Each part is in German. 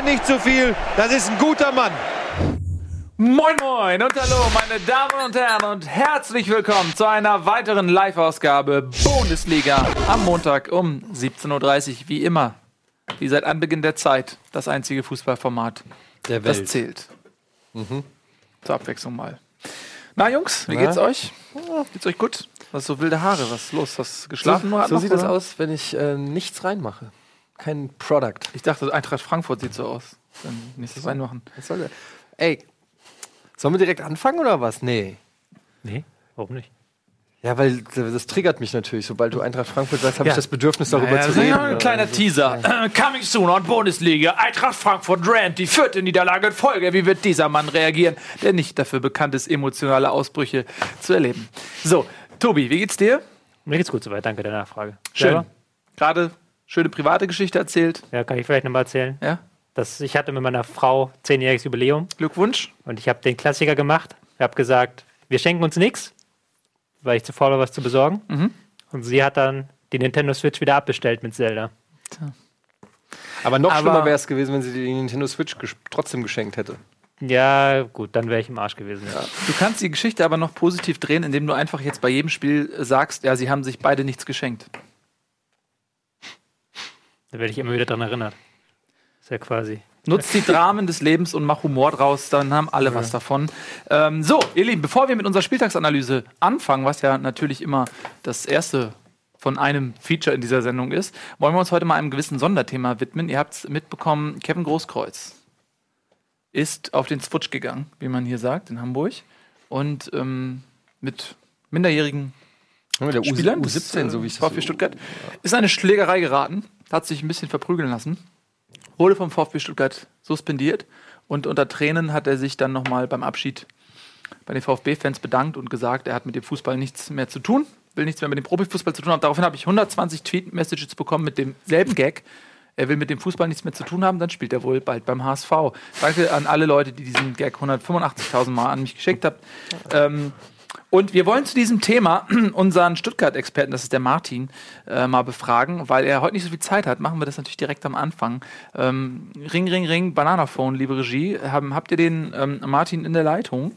redet nicht zu viel. Das ist ein guter Mann. Moin Moin und hallo meine Damen und Herren und herzlich willkommen zu einer weiteren Live-Ausgabe Bundesliga am Montag um 17.30 Uhr, wie immer. Wie seit Anbeginn der Zeit das einzige Fußballformat, Der Welt. das zählt. Zur Abwechslung mal. Na Jungs, wie geht's euch? Geht's euch gut? Was so wilde Haare? Was ist los? Hast du geschlafen? So noch, sieht es aus, wenn ich äh, nichts reinmache. Kein Product. Ich dachte, Eintracht Frankfurt sieht so aus. Dann nichts reinmachen. Was soll der? Ey, sollen wir direkt anfangen oder was? Nee. Nee, warum nicht? Ja, weil das triggert mich natürlich. Sobald du Eintracht Frankfurt sagst, habe Ja. ich das Bedürfnis, darüber Ja, zu reden. ja ein kleiner Teaser. Coming soon on Bundesliga. Eintracht Frankfurt Rand, die vierte Niederlage in Folge. Wie wird dieser Mann reagieren, der nicht dafür bekannt ist, emotionale Ausbrüche zu erleben? So, Tobi, wie geht's dir? Mir geht's gut soweit, danke der Nachfrage. Schön. Selber? Gerade schöne private Geschichte erzählt. Ja, kann ich vielleicht nochmal erzählen. Ja, Das, ich hatte mit meiner Frau zehnjähriges Jubiläum Glückwunsch. und ich habe den Klassiker gemacht. Ich habe gesagt, wir schenken uns nichts, weil ich zu faul war, was zu besorgen. Mhm. Und sie hat dann die Nintendo Switch wieder abbestellt mit Zelda. Aber noch Aber- schlimmer wäre es gewesen, wenn sie die Nintendo Switch ges trotzdem geschenkt hätte. Ja, gut, dann wäre ich im Arsch gewesen. Ja. Du kannst die Geschichte aber noch positiv drehen, indem du einfach jetzt bei jedem Spiel sagst, ja, sie haben sich beide nichts geschenkt. Da werde ich immer wieder dran erinnert. Ist ja quasi. Nutzt die Dramen des Lebens und mach Humor draus, dann haben alle was davon. Ähm, so, ihr Lieben, bevor wir mit unserer Spieltagsanalyse anfangen, was ja natürlich immer das erste von einem Feature in dieser Sendung ist, wollen wir uns heute mal einem gewissen Sonderthema widmen. Ihr habt es mitbekommen, Kevin Großkreuz ist auf den Switch gegangen, wie man hier sagt, in Hamburg. Und ähm, mit minderjährigen Der Spielern, U17, so wie ich das VfB Stuttgart, ist eine Schlägerei geraten, hat sich ein bisschen verprügeln lassen, wurde vom VfB Stuttgart suspendiert und unter Tränen hat er sich dann nochmal beim Abschied bei den VfB-Fans bedankt und gesagt, er hat mit dem Fußball nichts mehr zu tun, will nichts mehr mit dem Profifußball zu tun haben. Daraufhin habe ich 120 Tweet-Messages bekommen mit demselben Gag. Er will mit dem Fußball nichts mehr zu tun haben, dann spielt er wohl bald beim HSV. Danke an alle Leute, die diesen Gag 185.000 Mal an mich geschickt habt. Ähm, und wir wollen zu diesem Thema unseren Stuttgart-Experten, das ist der Martin, äh, mal befragen, weil er heute nicht so viel Zeit hat. Machen wir das natürlich direkt am Anfang. Ähm, ring, ring, ring, Bananaphone, liebe Regie. Haben, habt ihr den ähm, Martin in der Leitung?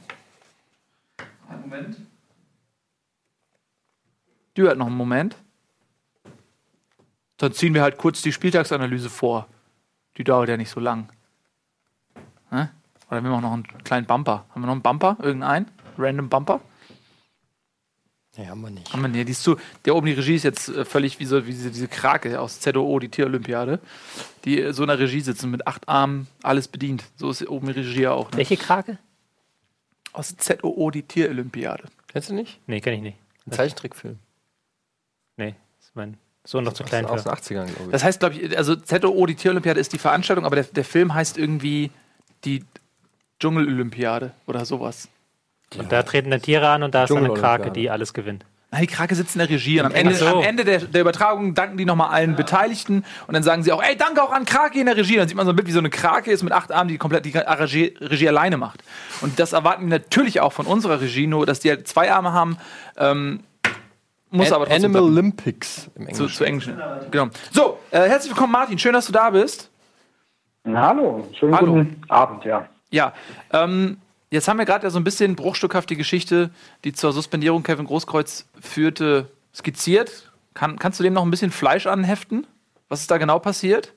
Einen Moment. Dauert noch einen Moment. Dann ziehen wir halt kurz die Spieltagsanalyse vor. Die dauert ja nicht so lang. Hä? Oder wir noch einen kleinen Bumper? Haben wir noch einen Bumper? Irgendeinen? Random Bumper? Ja, haben wir nicht. Haben wir nicht. Die ist zu, der oben die Regie ist jetzt äh, völlig wie, so, wie diese, diese Krake aus ZOO, die Tierolympiade, die äh, so in der Regie sitzen mit acht Armen, alles bedient. So ist oben die Regie ja auch. Ne? Welche Krake? Aus ZOO, die Tierolympiade. Kennst du nicht? Nee, kenne ich nicht. Ein Zeichentrickfilm. Nee, ist mein Sohn noch zu klein aus den 80ern, glaube ich. Das heißt, glaube ich, also ZOO, die Tierolympiade ist die Veranstaltung, aber der, der Film heißt irgendwie die Dschungelolympiade oder sowas. Und da treten dann Tiere an und da ist dann eine. Krake, die alles gewinnt. Nein, die Krake sitzt in der Regie und am Ende, so. am Ende der, der Übertragung danken die nochmal allen Beteiligten und dann sagen sie auch, ey, danke auch an Krake in der Regie. Dann sieht man so ein Bild, wie so eine Krake ist mit acht Armen, die komplett die Regie, Regie alleine macht. Und das erwarten wir natürlich auch von unserer Regie, nur dass die halt zwei Arme haben. Ähm, muss aber trotzdem Animal. Olympics im zu, Englischen. zu Englisch. Genau. So, äh, herzlich willkommen, Martin. Schön, dass du da bist. Hallo, schönen Hallo. guten Abend, ja. Ja, ähm, jetzt haben wir gerade ja so ein bisschen bruchstückhaft die Geschichte, die zur Suspendierung Kevin Großkreuz führte, skizziert. Kann, kannst du dem noch ein bisschen Fleisch anheften? Was ist da genau passiert?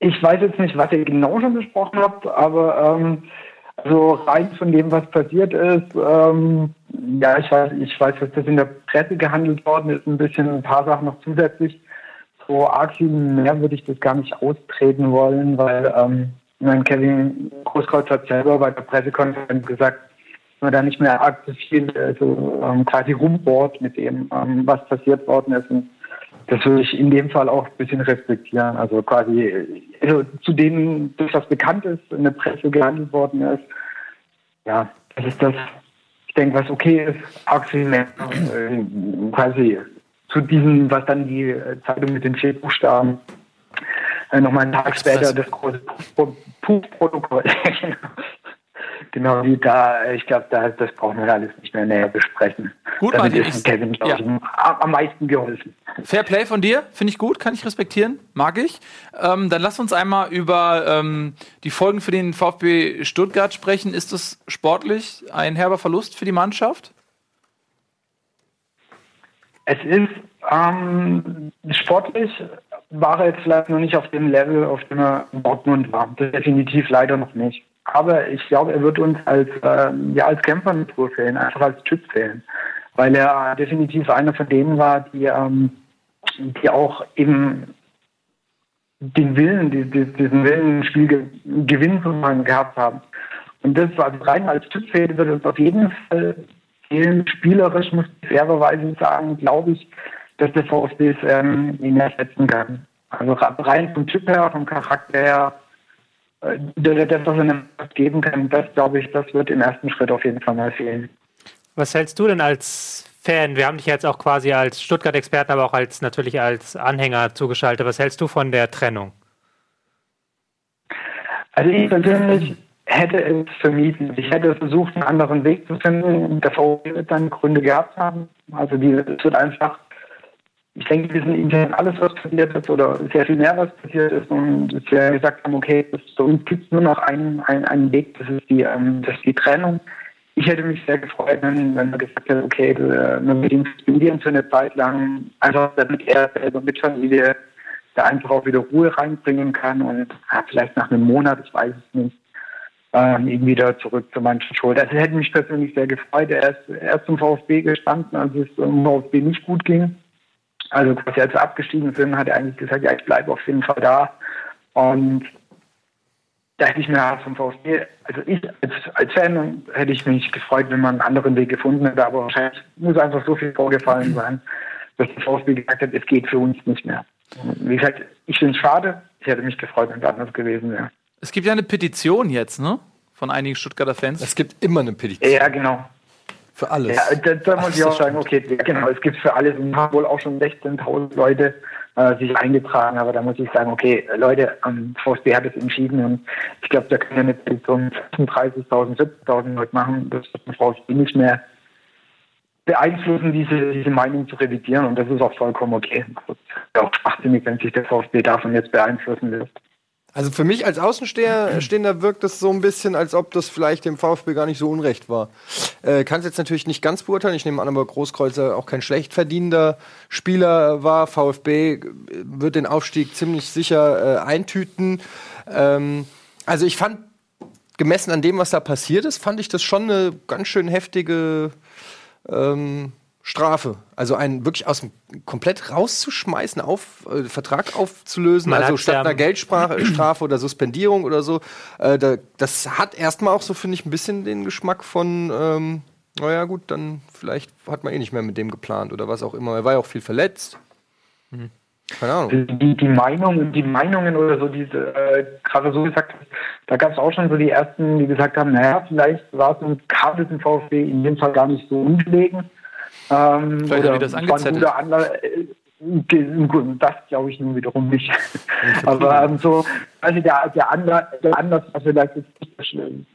Ich weiß jetzt nicht, was ihr genau schon besprochen habt, aber ähm, also rein von dem, was passiert ist, ähm, ja, ich weiß, ich weiß, dass das in der Presse gehandelt worden ist, ein bisschen ein paar Sachen noch zusätzlich. So arg viel mehr würde ich das gar nicht austreten wollen, weil ähm, ich meine, Kevin Großkreuz hat selber bei der Pressekonferenz gesagt, dass man da nicht mehr arg viel also, ähm, quasi rumbohrt mit dem, ähm, was passiert worden ist. Und das würde ich in dem Fall auch ein bisschen respektieren. Also quasi also zu denen, das was bekannt ist, in der Presse gehandelt worden ist. Ja, das ist das, ich denke, was okay ist, arg mehr äh, quasi zu diesem, was dann die äh, Zeitung mit den vier Buchstaben äh, nochmal einen Tag später das große Puff- Puff-Protokoll. genau, die da, ich glaube, da, das brauchen wir alles nicht mehr näher besprechen. Gut, damit Martin. ist ich- Kevin, ja. ich, am, am meisten geholfen. Fair Play von dir, finde ich gut, kann ich respektieren, mag ich. Ähm, dann lass uns einmal über ähm, die Folgen für den VfB Stuttgart sprechen. Ist das sportlich ein herber Verlust für die Mannschaft? Es ist ähm, sportlich war er jetzt vielleicht noch nicht auf dem Level, auf dem er in Dortmund war. Definitiv leider noch nicht. Aber ich glaube, er wird uns als, ähm, ja, als Kämpfer mit fehlen, einfach als Typ fehlen. Weil er definitiv einer von denen war, die, ähm, die auch eben den Willen, die, die, diesen Willen, ein Spiel ge gewinnen zu gehabt haben. Und das war rein als Typ fehlen, wird uns auf jeden Fall fehlen. Spielerisch muss ich fairerweise sagen, glaube ich, dass der VfB es ähm, ihn ersetzen kann. Also rein vom Typ her, vom Charakter her, äh, das, was er einem geben kann, das glaube ich, das wird im ersten Schritt auf jeden Fall mal fehlen. Was hältst du denn als Fan? Wir haben dich jetzt auch quasi als Stuttgart-Experten, aber auch als natürlich als Anhänger zugeschaltet. Was hältst du von der Trennung? Also ich persönlich hätte es vermieden. Ich hätte versucht, einen anderen Weg zu finden. Der VfB wird dann Gründe gehabt haben. Also die, es wird einfach, ich denke, wir sind intern alles, was passiert ist oder sehr viel mehr, was passiert ist und wir gesagt haben, okay, es, für uns gibt es nur noch einen, einen, einen Weg, das ist die, ähm, das ist die Trennung. Ich hätte mich sehr gefreut, wenn, man gesagt hätte, okay, wir mit ihm suspendieren für eine Zeit lang, einfach damit er selber mit Familie da einfach auch wieder Ruhe reinbringen kann und ja, vielleicht nach einem Monat, ich weiß es nicht, ähm, ihn wieder zurück zur Mannschaft holt. Also hätte mich persönlich sehr gefreut. Er ist, er ist zum VfB gestanden, als es im VfB nicht gut ging. Also quasi als wir abgestiegen sind, hat er eigentlich gesagt, ja, ich bleibe auf jeden Fall da. Und da hätte ich mir vom VfB, also ich als, als Fan hätte ich mich gefreut, wenn man einen anderen Weg gefunden hätte, aber wahrscheinlich muss einfach so viel vorgefallen sein, dass der VfB gesagt hat, es geht für uns nicht mehr. Und Wie gesagt, ich finde es schade, ich hätte mich gefreut, wenn es anders gewesen wäre. Es gibt ja eine Petition jetzt, ne? Von einigen Stuttgarter Fans. Es gibt immer eine Petition Ja, genau. Für alles. Ja, da, da muss Ach, ich auch sagen, okay, genau, es gibt für alles. Und haben wohl auch schon 16.000 Leute äh, sich eingetragen, aber da muss ich sagen, okay, Leute, ähm, VfB hat es entschieden. Und ich glaube, da können wir eine Petition 35.000, 70.000 Leute machen, das wird VfB nicht mehr beeinflussen, diese, diese Meinung zu revidieren. Und das ist auch vollkommen okay. Ist ja auch schwachsinnig, wenn sich der VfB davon jetzt beeinflussen lässt. Also für mich als Außenstehender Stehender wirkt es so ein bisschen, als ob das vielleicht dem VfB gar nicht so unrecht war. Äh, Kann es jetzt natürlich nicht ganz beurteilen. Ich nehme an, aber Großkreuzer auch kein schlecht verdienender Spieler war. VfB wird den Aufstieg ziemlich sicher äh, eintüten. Ähm, also ich fand, gemessen an dem, was da passiert ist, fand ich das schon eine ganz schön heftige ähm, Strafe. Also einen wirklich aus dem komplett rauszuschmeißen, auf, äh, Vertrag aufzulösen, Man also statt ja- einer Geldstrafe Strafe oder Suspendierung oder so. Äh, da, das hat erstmal auch so, finde ich, ein bisschen den Geschmack von, ähm, naja, gut, dann vielleicht hat man eh nicht mehr mit dem geplant oder was auch immer. Er war ja auch viel verletzt. Keine Ahnung. die, die Meinung, die Meinungen oder so, diese, äh, gerade so gesagt, da gab es auch schon so die ersten, die gesagt haben, naja, vielleicht war es ein Kabel im VfB in dem Fall gar nicht so ungelegen. Ähm, Vielleicht hat er das angezettelt. äh, das glaube ich nun wiederum nicht. Aber ähm, so, also der, der, Anlass, der Anlass war vielleicht jetzt nicht so schlimm.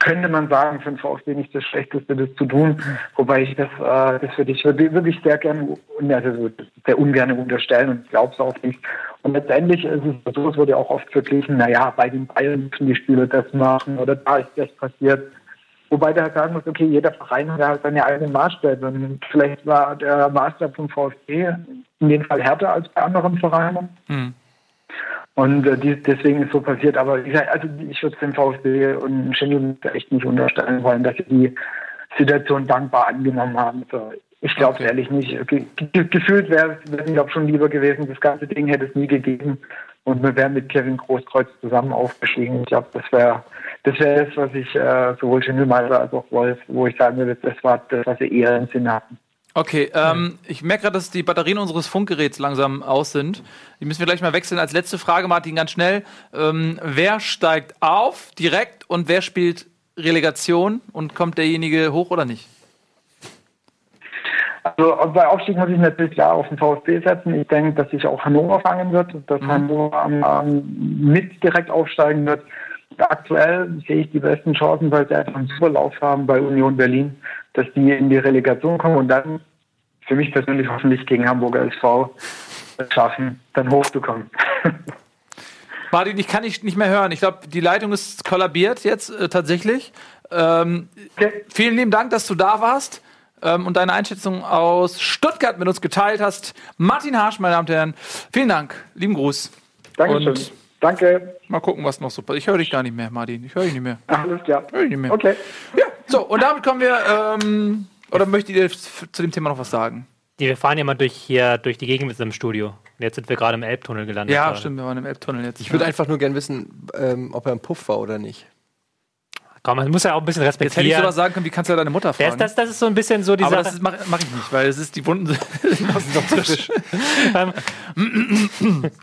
Könnte man sagen, für den VfB nicht das Schlechteste, das zu tun. Wobei ich das, äh, das würde ich wirklich sehr gerne, und also so sehr ungern unterstellen und ich glaube es auch nicht. Und letztendlich ist es so, es wurde auch oft verglichen, naja, bei den Bayern müssen die Spieler das machen oder da ist das passiert. Wobei der halt sagen muss, okay, jeder Verein hat halt seine eigenen Maßstäbe. Und vielleicht war der Maßstab vom VfB in dem Fall härter als bei anderen Vereinen. Hm. Und äh, die, deswegen ist so passiert. Aber gesagt, also ich würde dem VfB und Schindel echt nicht unterstellen wollen, dass sie die Situation dankbar angenommen haben. So, ich glaube Okay. ehrlich nicht. Ge ge gefühlt wäre es, ich glaube, schon lieber gewesen, das ganze Ding hätte es nie gegeben. Und wir wären mit Kevin Großkreuz zusammen aufgestiegen. Ich glaube, das wäre das wäre das, was ich äh, sowohl Schindelmeister als auch Wolf, wo ich sagen würde, das war das, was sie eher im Sinn hatten. Okay, ähm, ich merke gerade, dass die Batterien unseres Funkgeräts langsam aus sind. Die müssen wir gleich mal wechseln. Als letzte Frage, Martin, ganz schnell. Ähm, wer steigt auf direkt und wer spielt Relegation und kommt derjenige hoch oder nicht? Also bei Aufstieg muss ich natürlich klar auf den VfB setzen. Ich denke, dass sich auch Hannover fangen wird, dass Hannover ähm, mit direkt aufsteigen wird. Aktuell sehe ich die besten Chancen, weil sie einfach einen super Lauf haben bei Union Berlin. dass die in die Relegation kommen und dann für mich persönlich hoffentlich gegen Hamburger SV schaffen, dann hochzukommen. Martin, ich kann dich nicht mehr hören. Ich glaube, die Leitung ist kollabiert jetzt äh, tatsächlich. Ähm, Okay. Vielen lieben Dank, dass du da warst ähm, und deine Einschätzung aus Stuttgart mit uns geteilt hast. Martin Harsch, meine Damen und Herren, vielen Dank. Lieben Gruß. Dankeschön. Und Danke. mal gucken, was noch so passiert. Ich höre dich gar nicht mehr, Martin. Ich höre dich nicht mehr. Alles klar. Hör dich nicht mehr. Okay. Ja, so, und damit kommen wir. Ähm, oder möchtet ihr zu dem Thema noch was sagen? Die, wir fahren ja mal durch hier durch die Gegend mit unserem Studio. Und jetzt sind wir gerade im Elbtunnel gelandet. Ja, gerade. stimmt, wir waren im Elbtunnel jetzt. Ich würde einfach nur gern wissen, ähm, ob er ein Puff war oder nicht. Komm, man muss ja auch ein bisschen Jetzt hätte ich respektieren. sowas sagen können, wie kannst du deine Mutter das, fragen? das, das ist so ein bisschen so die aber Sache. das mache mach ich nicht, weil es ist die Wunden sind noch frisch.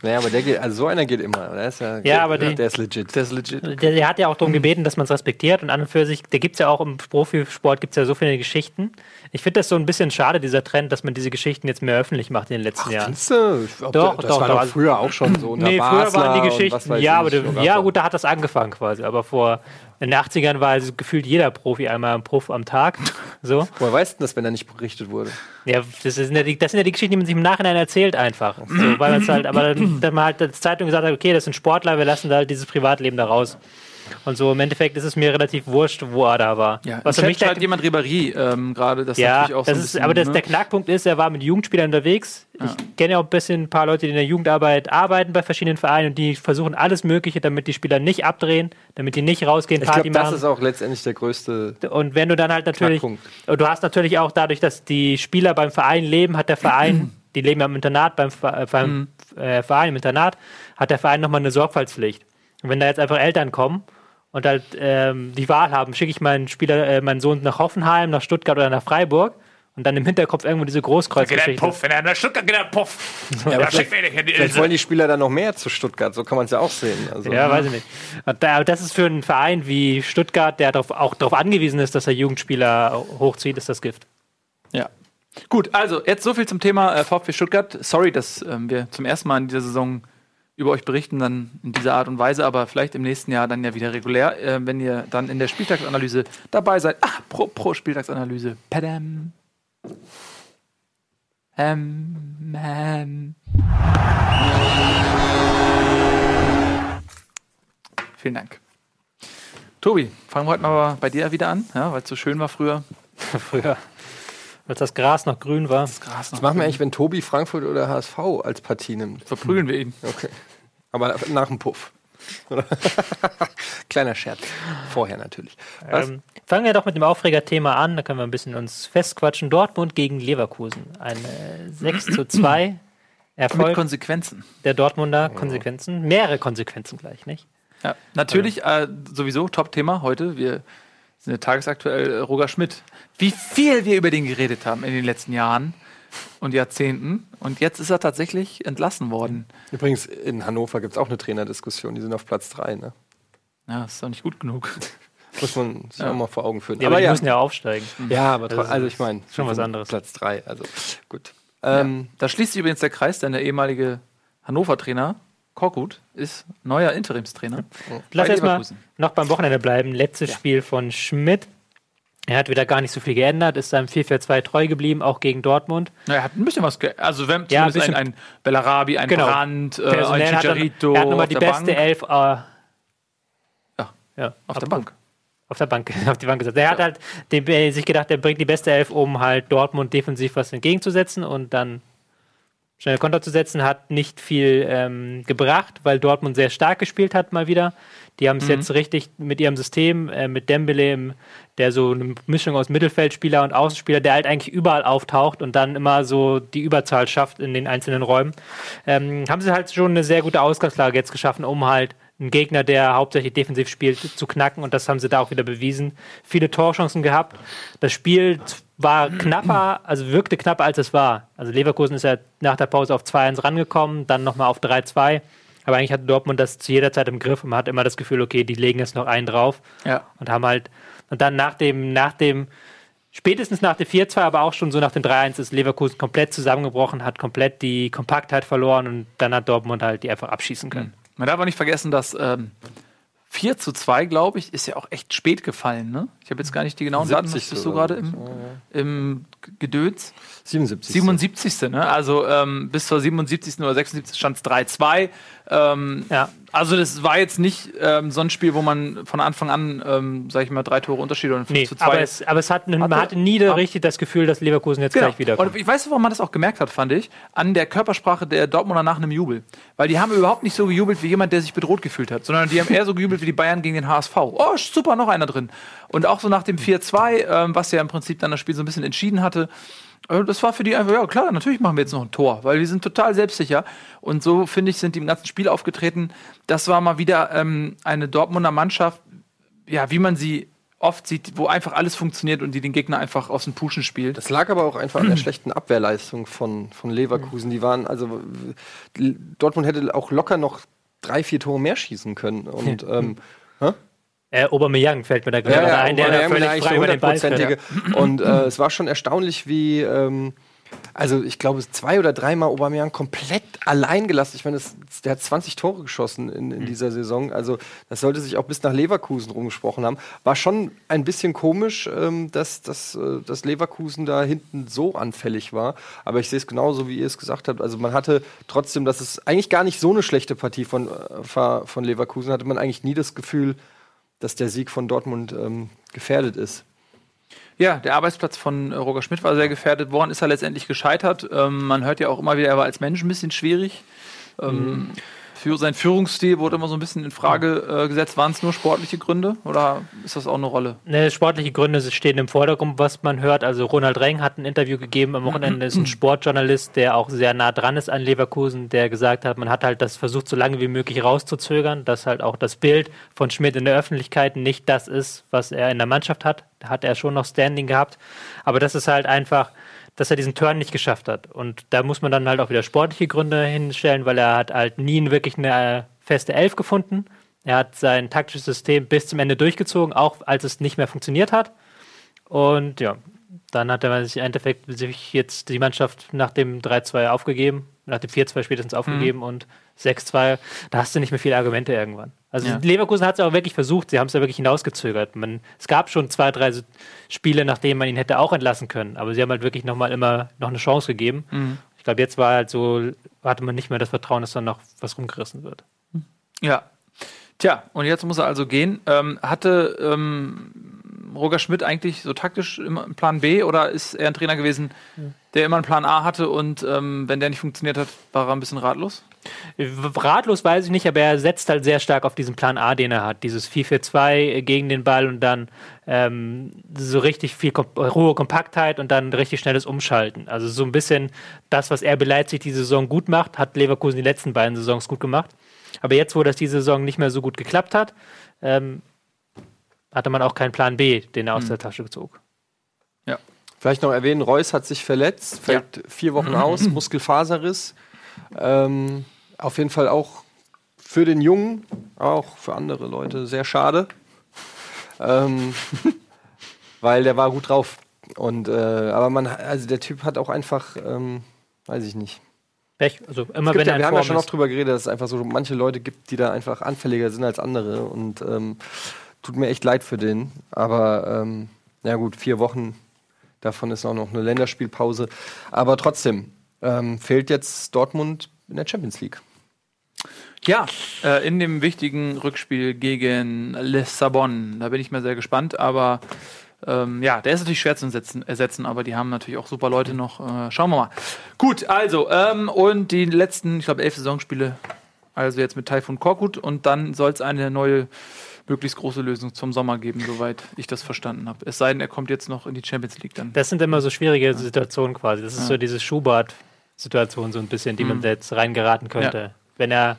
Naja, aber der geht, also so einer geht immer. Der ist ja, Ja, aber die- der ist legit. Der ist legit. Der, der hat ja auch darum gebeten, dass man es respektiert und an und für sich, da gibt es ja auch im Profisport gibt's ja so viele Geschichten. Ich finde das so ein bisschen schade, dieser Trend, dass man diese Geschichten jetzt mehr öffentlich macht in den letzten Jahren. Findest du? Doch, das doch, war doch. doch früher auch schon so. Nee, früher waren die Geschichten, ja, aber der, ja gut, da hat das angefangen quasi, aber vor in den 80ern war also gefühlt jeder Profi einmal ein Prof am Tag. So. Woher weißt du das, wenn er nicht berichtet wurde? Ja, das sind ja, die, das sind ja die Geschichten, die man sich im Nachhinein erzählt einfach. So, weil man es halt, aber dann, dann man halt als Zeitung gesagt hat, okay, das sind Sportler, wir lassen da halt dieses Privatleben da raus. Und so im Endeffekt ist es mir relativ wurscht, wo er da war. Ja, Was für mich schreibt jemand Ribéry ähm, gerade, das ist ja, natürlich auch das so ein ist, bisschen, aber das, ne? der Knackpunkt ist, er war mit Jugendspielern unterwegs. Ich kenne ja auch ein bisschen ein paar Leute, die in der Jugendarbeit arbeiten bei verschiedenen Vereinen und die versuchen alles Mögliche, damit die Spieler nicht abdrehen, damit die nicht rausgehen, Ich Party glaube, das machen. ist auch letztendlich der größte. Und wenn du dann halt natürlich, Knackpunkt. und du hast natürlich auch dadurch, dass die Spieler beim Verein leben, hat der Verein, die leben ja im Internat, beim, äh, beim äh, Verein im Internat, hat der Verein nochmal eine Sorgfaltspflicht. Und wenn da jetzt einfach Eltern kommen und halt ähm, die Wahl haben, schicke ich meinen Spieler, äh, meinen Sohn nach Hoffenheim, nach Stuttgart oder nach Freiburg und dann im Hinterkopf irgendwo diese Großkreuzgeschichte. wenn er in der Stuttgart geht, er Puff. Ja, die Vielleicht Insel. wollen die Spieler dann noch mehr zu Stuttgart. So kann man es ja auch sehen. Also, Ja, weiß ich nicht. Aber das ist für einen Verein wie Stuttgart, der darauf, auch darauf angewiesen ist, dass er Jugendspieler hochzieht, ist das Gift. Ja. Gut, also jetzt so viel zum Thema äh, VfB Stuttgart. Sorry, dass ähm, wir zum ersten Mal in dieser Saison über euch berichten, dann in dieser Art und Weise, aber vielleicht im nächsten Jahr dann ja wieder regulär, äh, wenn ihr dann in der Spieltagsanalyse dabei seid. Ah, pro, pro Spieltagsanalyse. Padam. Ähm, ähm. Vielen Dank. Tobi, fangen wir heute mal bei dir wieder an, ja, weil es so schön war früher. Früher, als das Gras noch grün war. Das Gras noch Was machen wir eigentlich, wenn Tobi Frankfurt oder HSV als Partie nimmt? verprügeln wir ihn. Okay. Aber nach dem Puff. Oder? Kleiner Scherz. Vorher natürlich. Ähm, fangen wir doch mit dem Aufregerthema an, da können wir ein bisschen uns festquatschen. Dortmund gegen Leverkusen. Ein äh, 6 zu 2 Mit Erfolg Konsequenzen. der Dortmunder. Konsequenzen. Mehrere Konsequenzen gleich, nicht? Ja, natürlich äh, sowieso Top-Thema heute. Wir sind ja tagesaktuell äh, Roger Schmidt. Wie viel wir über den geredet haben in den letzten Jahren und Jahrzehnten. Und jetzt ist er tatsächlich entlassen worden. Übrigens, in Hannover gibt es auch eine Trainerdiskussion. Die sind auf Platz 3. Ne? Ja, ist doch nicht gut genug. Muss man sich auch mal vor Augen führen. Ja, aber die müssen ja aufsteigen. ja, aber Also, also, ich meine, schon was anderes. Platz 3. Also gut. Ähm, Da schließt sich übrigens der Kreis, denn der ehemalige Hannover-Trainer Korkut ist neuer Interimstrainer. Lass bei erst mal Leverkusen. noch beim Wochenende bleiben. Letztes Spiel von Schmidt. Er hat wieder gar nicht so viel geändert, ist seinem 4-4-2 treu geblieben, auch gegen Dortmund. Na, er hat ein bisschen was. ge- Also, wenn Ja, ein zumindest ein, bisschen- ein Bellarabi, ein Genau. Brandt, äh, ein er, Chicharito. er hat nochmal die beste Bank. Elf. Äh, Ja, ja, auf der Bank. Auf der Bank, auf die Bank gesetzt. Er hat halt dem, äh, sich gedacht, er bringt die beste Elf, um halt Dortmund defensiv was entgegenzusetzen und dann schnell Konter zu setzen, hat nicht viel ähm, gebracht, weil Dortmund sehr stark gespielt hat mal wieder. Die haben es jetzt richtig mit ihrem System, äh, mit Dembele, der so eine Mischung aus Mittelfeldspieler und Außenspieler, der halt eigentlich überall auftaucht und dann immer so die Überzahl schafft in den einzelnen Räumen, ähm, haben sie halt schon eine sehr gute Ausgangslage jetzt geschaffen, um halt einen Gegner, der hauptsächlich defensiv spielt, zu knacken und das haben sie da auch wieder bewiesen. Viele Torchancen gehabt. Das Spiel war knapper, also wirkte knapper als es war. Also Leverkusen ist ja nach der Pause auf 2-1 rangekommen, dann nochmal auf 3-2. Aber eigentlich hatte Dortmund das zu jeder Zeit im Griff und man hat immer das Gefühl, okay, die legen jetzt noch einen drauf Ja. und haben halt, und dann nach dem, nach dem, spätestens nach dem 4-2, aber auch schon so nach dem 3-1 ist Leverkusen komplett zusammengebrochen, hat komplett die Kompaktheit verloren und dann hat Dortmund halt die einfach abschießen können. Man darf aber nicht vergessen, dass ähm, 4 zu 2, glaube ich, ist ja auch echt spät gefallen. Ne? Ich habe jetzt gar nicht die genauen Daten. 70 Bist du gerade im. im Gedöns. 77. 77. Ne? Also ähm, bis zur 77. oder 76. stand es 3-2. Ähm, Ja. Also das war jetzt nicht ähm, so ein Spiel, wo man von Anfang an, ähm, sag ich mal, drei Tore Unterschied oder ein 5 Nee, zu 2 aber es, aber es hat, man Hatte- hatte nie Ab- richtig das Gefühl, dass Leverkusen jetzt Genau. gleich wiederkommt. Und ich weiß, warum man das auch gemerkt hat, fand ich, an der Körpersprache der Dortmunder nach einem Jubel. Weil die haben überhaupt nicht so gejubelt wie jemand, der sich bedroht gefühlt hat, sondern die haben eher so gejubelt wie die Bayern gegen den HSV. Oh, super, noch einer drin. Und auch so nach dem 4-2, ähm, was ja im Prinzip dann das Spiel so ein bisschen entschieden hatte, äh, das war für die einfach, ja klar, natürlich machen wir jetzt noch ein Tor, weil wir sind total selbstsicher. Und so, finde ich, sind die im ganzen Spiel aufgetreten. Das war mal wieder ähm, eine Dortmunder Mannschaft, ja, wie man sie oft sieht, wo einfach alles funktioniert und die den Gegner einfach aus dem Puschen spielt. Das lag aber auch einfach an der schlechten Abwehrleistung von, von Leverkusen. Die waren, also Dortmund hätte auch locker noch drei, vier Tore mehr schießen können. Und ähm, Äh, Aubameyang fällt mir da gerade ja, ein, der da völlig frei über den Ball hundertprozentige. Und äh, es war schon erstaunlich, wie, ähm, also ich glaube, zwei oder dreimal Aubameyang komplett allein gelassen. Ich meine, das, der hat 20 Tore geschossen in, in dieser Saison. Also das sollte sich auch bis nach Leverkusen rumgesprochen haben. War schon ein bisschen komisch, ähm, dass, dass, äh, dass Leverkusen da hinten so anfällig war. Aber ich sehe es genauso, wie ihr es gesagt habt. Also man hatte trotzdem, dass es eigentlich gar nicht so eine schlechte Partie von, äh, von Leverkusen hatte man eigentlich nie das Gefühl, dass der Sieg von Dortmund ähm, gefährdet ist. Ja, der Arbeitsplatz von äh, Roger Schmidt war sehr gefährdet. Woran ist er letztendlich gescheitert? Ähm, man hört ja auch immer wieder, er war als Mensch ein bisschen schwierig. Ähm, für sein Führungsstil wurde immer so ein bisschen in Frage äh, gesetzt. Waren es nur sportliche Gründe oder ist das auch eine Rolle? Ne, sportliche Gründe stehen im Vordergrund, was man hört. Also Ronald Reng hat ein Interview gegeben am Wochenende, ist ein Sportjournalist, der auch sehr nah dran ist an Leverkusen, der gesagt hat, man hat halt das versucht, so lange wie möglich rauszuzögern, dass halt auch das Bild von Schmidt in der Öffentlichkeit nicht das ist, was er in der Mannschaft hat. Da hat er schon noch Standing gehabt. Aber das ist halt einfach, dass er diesen Turn nicht geschafft hat. Und da muss man dann halt auch wieder sportliche Gründe hinstellen, weil er hat halt nie wirklich eine äh, feste Elf gefunden. Er hat sein taktisches System bis zum Ende durchgezogen, auch als es nicht mehr funktioniert hat. Und ja, dann hat er sich im Endeffekt sich jetzt die Mannschaft nach dem 3-2 aufgegeben, nach dem 4-2 spätestens aufgegeben und 6-2, da hast du nicht mehr viele Argumente irgendwann. Also Ja. Leverkusen hat es auch wirklich versucht, sie haben es ja wirklich hinausgezögert. Man, es gab schon zwei, drei Spiele, nach denen man ihn hätte auch entlassen können, aber sie haben halt wirklich nochmal immer noch eine Chance gegeben. Ich glaube, jetzt war halt so, hatte man nicht mehr das Vertrauen, dass dann noch was rumgerissen wird. Ja. Tja, und jetzt muss er also gehen. Ähm, hatte ähm, Roger Schmidt eigentlich so taktisch immer einen Plan B oder ist er ein Trainer gewesen, der immer einen Plan A hatte und ähm, wenn der nicht funktioniert hat, war er ein bisschen ratlos? Ratlos weiß ich nicht, aber er setzt halt sehr stark auf diesen Plan A, den er hat. Dieses 4-4-2 gegen den Ball und dann ähm, so richtig viel kom hohe Kompaktheit und dann richtig schnelles Umschalten. Also so ein bisschen das, was er Leipzig die Saison gut macht, hat Leverkusen die letzten beiden Saisons gut gemacht. Aber jetzt, wo das die Saison nicht mehr so gut geklappt hat, ähm, hatte man auch keinen Plan B, den er aus der Tasche zog. Vielleicht noch erwähnen, Reus hat sich verletzt, fällt vier Wochen aus, Muskelfaserriss. Ähm, auf jeden Fall auch für den Jungen, auch für andere Leute sehr schade. Ähm, weil der war gut drauf. Und, äh, aber man, also der Typ hat auch einfach, ähm, weiß ich nicht. Pech. Also immer Es gibt wenn ja, er wir haben ja schon oft drüber geredet, dass es einfach so manche Leute gibt, die da einfach anfälliger sind als andere. Und ähm, tut mir echt leid für den. Aber ähm, ja gut, vier Wochen, davon ist auch noch eine Länderspielpause. Aber trotzdem ähm, fehlt jetzt Dortmund in der Champions League. Ja, äh, in dem wichtigen Rückspiel gegen Lissabon. Da bin ich mal sehr gespannt, aber ähm, ja, der ist natürlich schwer zu ersetzen, aber die haben natürlich auch super Leute noch. Äh, schauen wir mal. Gut, also, ähm, und die letzten, ich glaube, elf Saisonspiele, also jetzt mit Taifun Korkut und dann soll es eine neue, möglichst große Lösung zum Sommer geben, soweit ich das verstanden habe. Es sei denn, er kommt jetzt noch in die Champions League dann. Das sind immer so schwierige Situationen quasi. Das ist so diese Schubert-Situation so ein bisschen, die man da jetzt reingeraten könnte. Ja. Wenn er,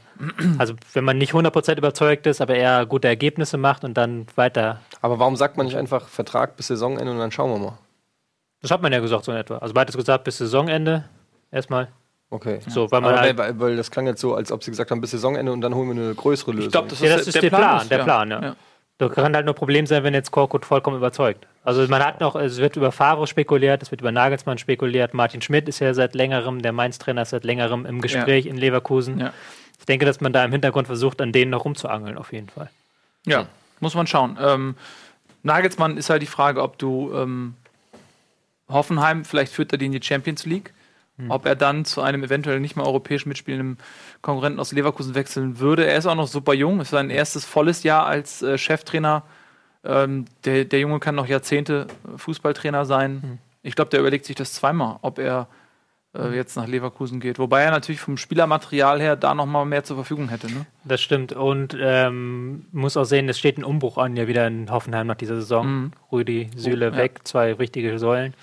also wenn man nicht 100% überzeugt ist, aber er gute Ergebnisse macht und dann weiter. Aber warum sagt man nicht einfach Vertrag bis Saisonende und dann schauen wir mal? Das hat man ja gesagt so in etwa. Also beides gesagt bis Saisonende erstmal. Okay. So, weil man halt, weil, weil das klang jetzt so, als ob sie gesagt haben, bis Saisonende und dann holen wir eine größere Lösung. Ich glaube, das, Ja, das ist der Plan, der ja. Plan, ja. Da kann halt nur ein Problem sein, wenn jetzt Korkut vollkommen überzeugt. Also man hat noch, es wird über Favre spekuliert, es wird über Nagelsmann spekuliert, Martin Schmidt ist ja seit längerem, der Mainz-Trainer ist seit längerem im Gespräch in Leverkusen. Ja. Ich denke, dass man da im Hintergrund versucht, an denen noch rumzuangeln, auf jeden Fall. Ja, muss man schauen. Ähm, Nagelsmann ist halt die Frage, ob du ähm, Hoffenheim, vielleicht führt er die in die Champions League. Ob er dann zu einem eventuell nicht mehr europäisch mitspielenden Konkurrenten aus Leverkusen wechseln würde. Er ist auch noch super jung, ist sein erstes volles Jahr als äh, Cheftrainer. Ähm, der, der Junge kann noch Jahrzehnte Fußballtrainer sein. Ich glaube, der überlegt sich das zweimal, ob er äh, jetzt nach Leverkusen geht. Wobei er natürlich vom Spielermaterial her da noch mal mehr zur Verfügung hätte. Ne? Das stimmt. Und ähm, muss auch sehen, es steht ein Umbruch an, ja wieder in Hoffenheim nach dieser Saison. Mhm. Rüdi, Süle ja. weg, zwei richtige Säulen.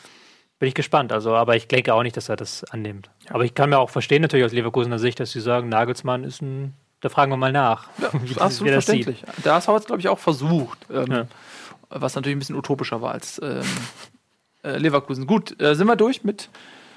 Bin ich gespannt. Also, aber ich denke auch nicht, dass er das annimmt. Aber ich kann mir auch verstehen, natürlich aus Leverkusener Sicht, dass sie sagen, Nagelsmann ist ein. Da fragen wir mal nach. wie, Absolut wie das sieht. verständlich. Da hat es, glaube ich, auch versucht. Ähm, Ja. Was natürlich ein bisschen utopischer war als ähm, äh, Leverkusen. Gut, äh, sind wir durch mit,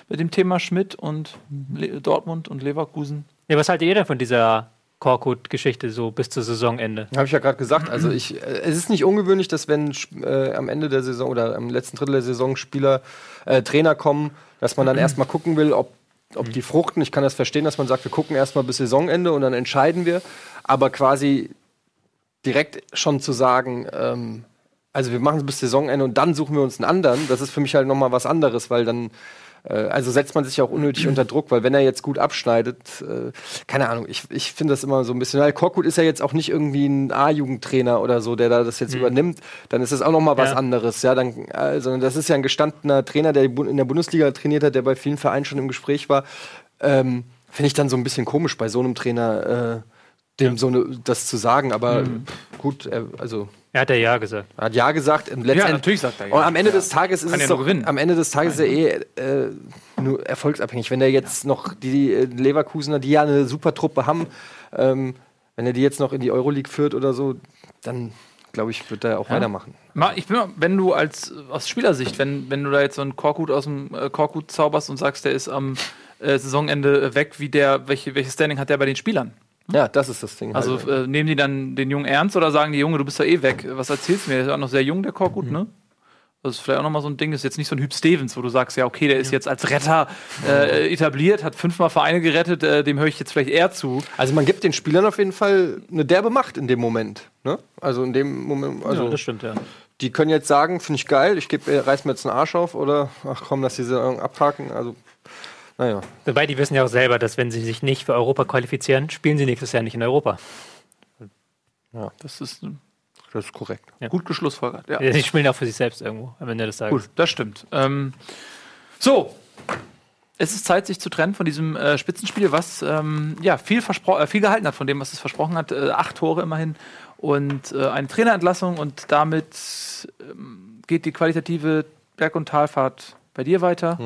mit dem Thema Schmidt und Le Dortmund und Leverkusen. Ja, was haltet ihr denn von dieser Korkut-Geschichte so bis zur Saisonende? Habe ich ja gerade gesagt. Also ich, äh, es ist nicht ungewöhnlich, dass wenn äh, am Ende der Saison oder am letzten Drittel der Saison Spieler, äh, Trainer kommen, dass man dann erstmal gucken will, ob, ob die fruchten. Ich kann das verstehen, dass man sagt, wir gucken erstmal bis Saisonende und dann entscheiden wir. Aber quasi direkt schon zu sagen, ähm, also wir machen es bis Saisonende und dann suchen wir uns einen anderen, das ist für mich halt nochmal was anderes, weil dann also setzt man sich auch unnötig unter Druck, weil wenn er jetzt gut abschneidet, äh, keine Ahnung, ich, ich finde das immer so ein bisschen, weil Korkut ist ja jetzt auch nicht irgendwie ein A-Jugendtrainer oder so, der da das jetzt übernimmt, dann ist das auch nochmal was Ja. anderes, ja, dann, also das ist ja ein gestandener Trainer, der in der Bundesliga trainiert hat, der bei vielen Vereinen schon im Gespräch war, ähm, finde ich dann so ein bisschen komisch bei so einem Trainer, äh, dem so eine, das zu sagen, aber pff, gut, er, also Er hat ja Ja gesagt. er hat ja gesagt. Und letztendlich, natürlich sagt er ja. Und am Ende des Tages ist Kann es ja doch, gewinnen. am Ende des Tages ist er eh äh, nur erfolgsabhängig. Wenn er jetzt noch die äh, Leverkusener, die ja eine super Truppe haben, ähm, wenn er die jetzt noch in die Euroleague führt oder so, dann glaube ich, wird er auch weitermachen. Ma- Ich bin, mal- wenn du als aus Spielersicht, wenn, wenn du da jetzt so einen Korkut aus dem äh, Korkut zauberst und sagst, der ist am äh, Saisonende weg, wie der, welche, welches Standing hat der bei den Spielern? Ja, das ist das Ding. Also halt. äh, nehmen die dann den Jungen ernst oder sagen die Junge, du bist ja eh weg? Was erzählst du mir? Der ist auch noch sehr jung, der Korkut, ne? Das ist vielleicht auch nochmal so ein Ding, das ist jetzt nicht so ein Hüb Stevens, wo du sagst, ja, okay, der ist jetzt als Retter äh, etabliert, hat fünfmal Vereine gerettet, äh, dem höre ich jetzt vielleicht eher zu. also man gibt den Spielern auf jeden Fall eine derbe Macht in dem Moment. Ne? Also in dem Moment, also ja, das stimmt, ja. die können jetzt sagen, finde ich geil, ich geb, äh, reiß mir jetzt einen Arsch auf oder ach komm, lass die Saison abhaken. Also, naja. Wobei die wissen ja auch selber, dass wenn sie sich nicht für Europa qualifizieren, spielen sie nächstes Jahr nicht in Europa. Das ist Das ist korrekt. Ja. gut geschlussfolgert. Ja. Sie spielen auch für sich selbst irgendwo am Ende des Tages. Gut, das stimmt. Ähm, so, es ist Zeit, sich zu trennen von diesem äh, Spitzenspiel, was ähm, ja viel, äh, viel gehalten hat von dem, was es versprochen hat. Äh, acht Tore immerhin und äh, eine Trainerentlassung und damit ähm, geht die qualitative Berg- und Talfahrt bei dir weiter.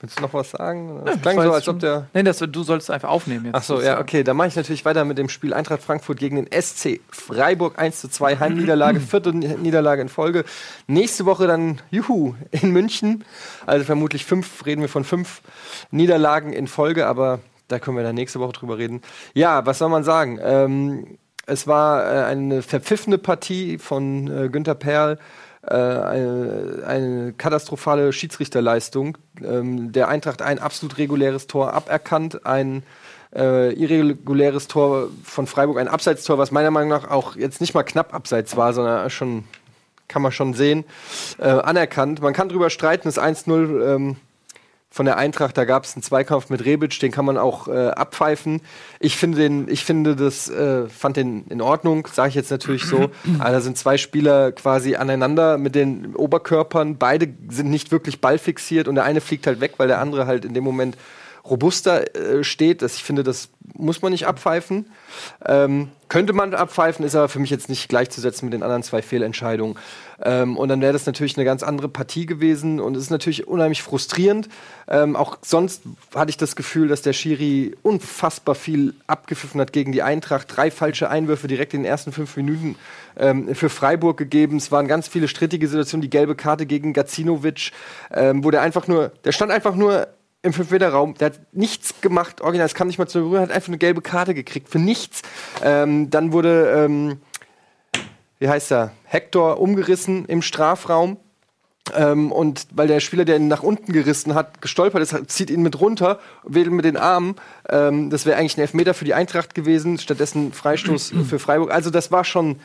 Willst du noch was sagen? Das Das klang so, als ob der. Nee, das, du sollst einfach aufnehmen jetzt. Ach so, ja, okay. Dann mache ich natürlich weiter mit dem Spiel Eintracht Frankfurt gegen den SC Freiburg 1 zu 2 Heimniederlage, vierte Niederlage in Folge. Nächste Woche dann, juhu, in München. Also vermutlich fünf, reden wir von fünf Niederlagen in Folge, aber da können wir dann nächste Woche drüber reden. Ja, was soll man sagen? Ähm, es war äh, eine verpfiffene Partie von äh, Günter Perl. Äh, eine, eine katastrophale Schiedsrichterleistung. Ähm, der Eintracht ein absolut reguläres Tor aberkannt, ein äh, irreguläres Tor von Freiburg, ein Abseitstor, was meiner Meinung nach auch jetzt nicht mal knapp abseits war, sondern schon, kann man schon sehen, äh, anerkannt. Man kann drüber streiten, das 1-0 ähm, von der Eintracht, da gab es einen Zweikampf mit Rebic, den kann man auch äh, abpfeifen. Ich finde den, ich finde das, äh, fand den in Ordnung, sage ich jetzt natürlich so. Aber da sind zwei Spieler quasi aneinander mit den Oberkörpern. Beide sind nicht wirklich ballfixiert und der eine fliegt halt weg, weil der andere halt in dem Moment robuster äh, steht. Das, ich finde, das muss man nicht abpfeifen. Ähm, könnte man abpfeifen, ist aber für mich jetzt nicht gleichzusetzen mit den anderen zwei Fehlentscheidungen. Ähm, und dann wäre das natürlich eine ganz andere Partie gewesen und es ist natürlich unheimlich frustrierend. Ähm, auch sonst hatte ich das Gefühl, dass der Schiri unfassbar viel abgepfiffen hat gegen die Eintracht. Drei falsche Einwürfe direkt in den ersten fünf Minuten ähm, für Freiburg gegeben. Es waren ganz viele strittige Situationen. Die gelbe Karte gegen Gacinovic, ähm, wo der einfach nur, der stand einfach nur im 5-Meter-Raum, der hat nichts gemacht, original, es kam nicht mal zu berühren, hat einfach eine gelbe Karte gekriegt, für nichts. Ähm, dann wurde, ähm, wie heißt er, Hector umgerissen im Strafraum. Ähm, und weil der Spieler, der ihn nach unten gerissen hat, gestolpert ist, zieht ihn mit runter, wedelt mit den Armen. Ähm, das wäre eigentlich ein Elfmeter für die Eintracht gewesen, stattdessen Freistoß für Freiburg. Also das war schon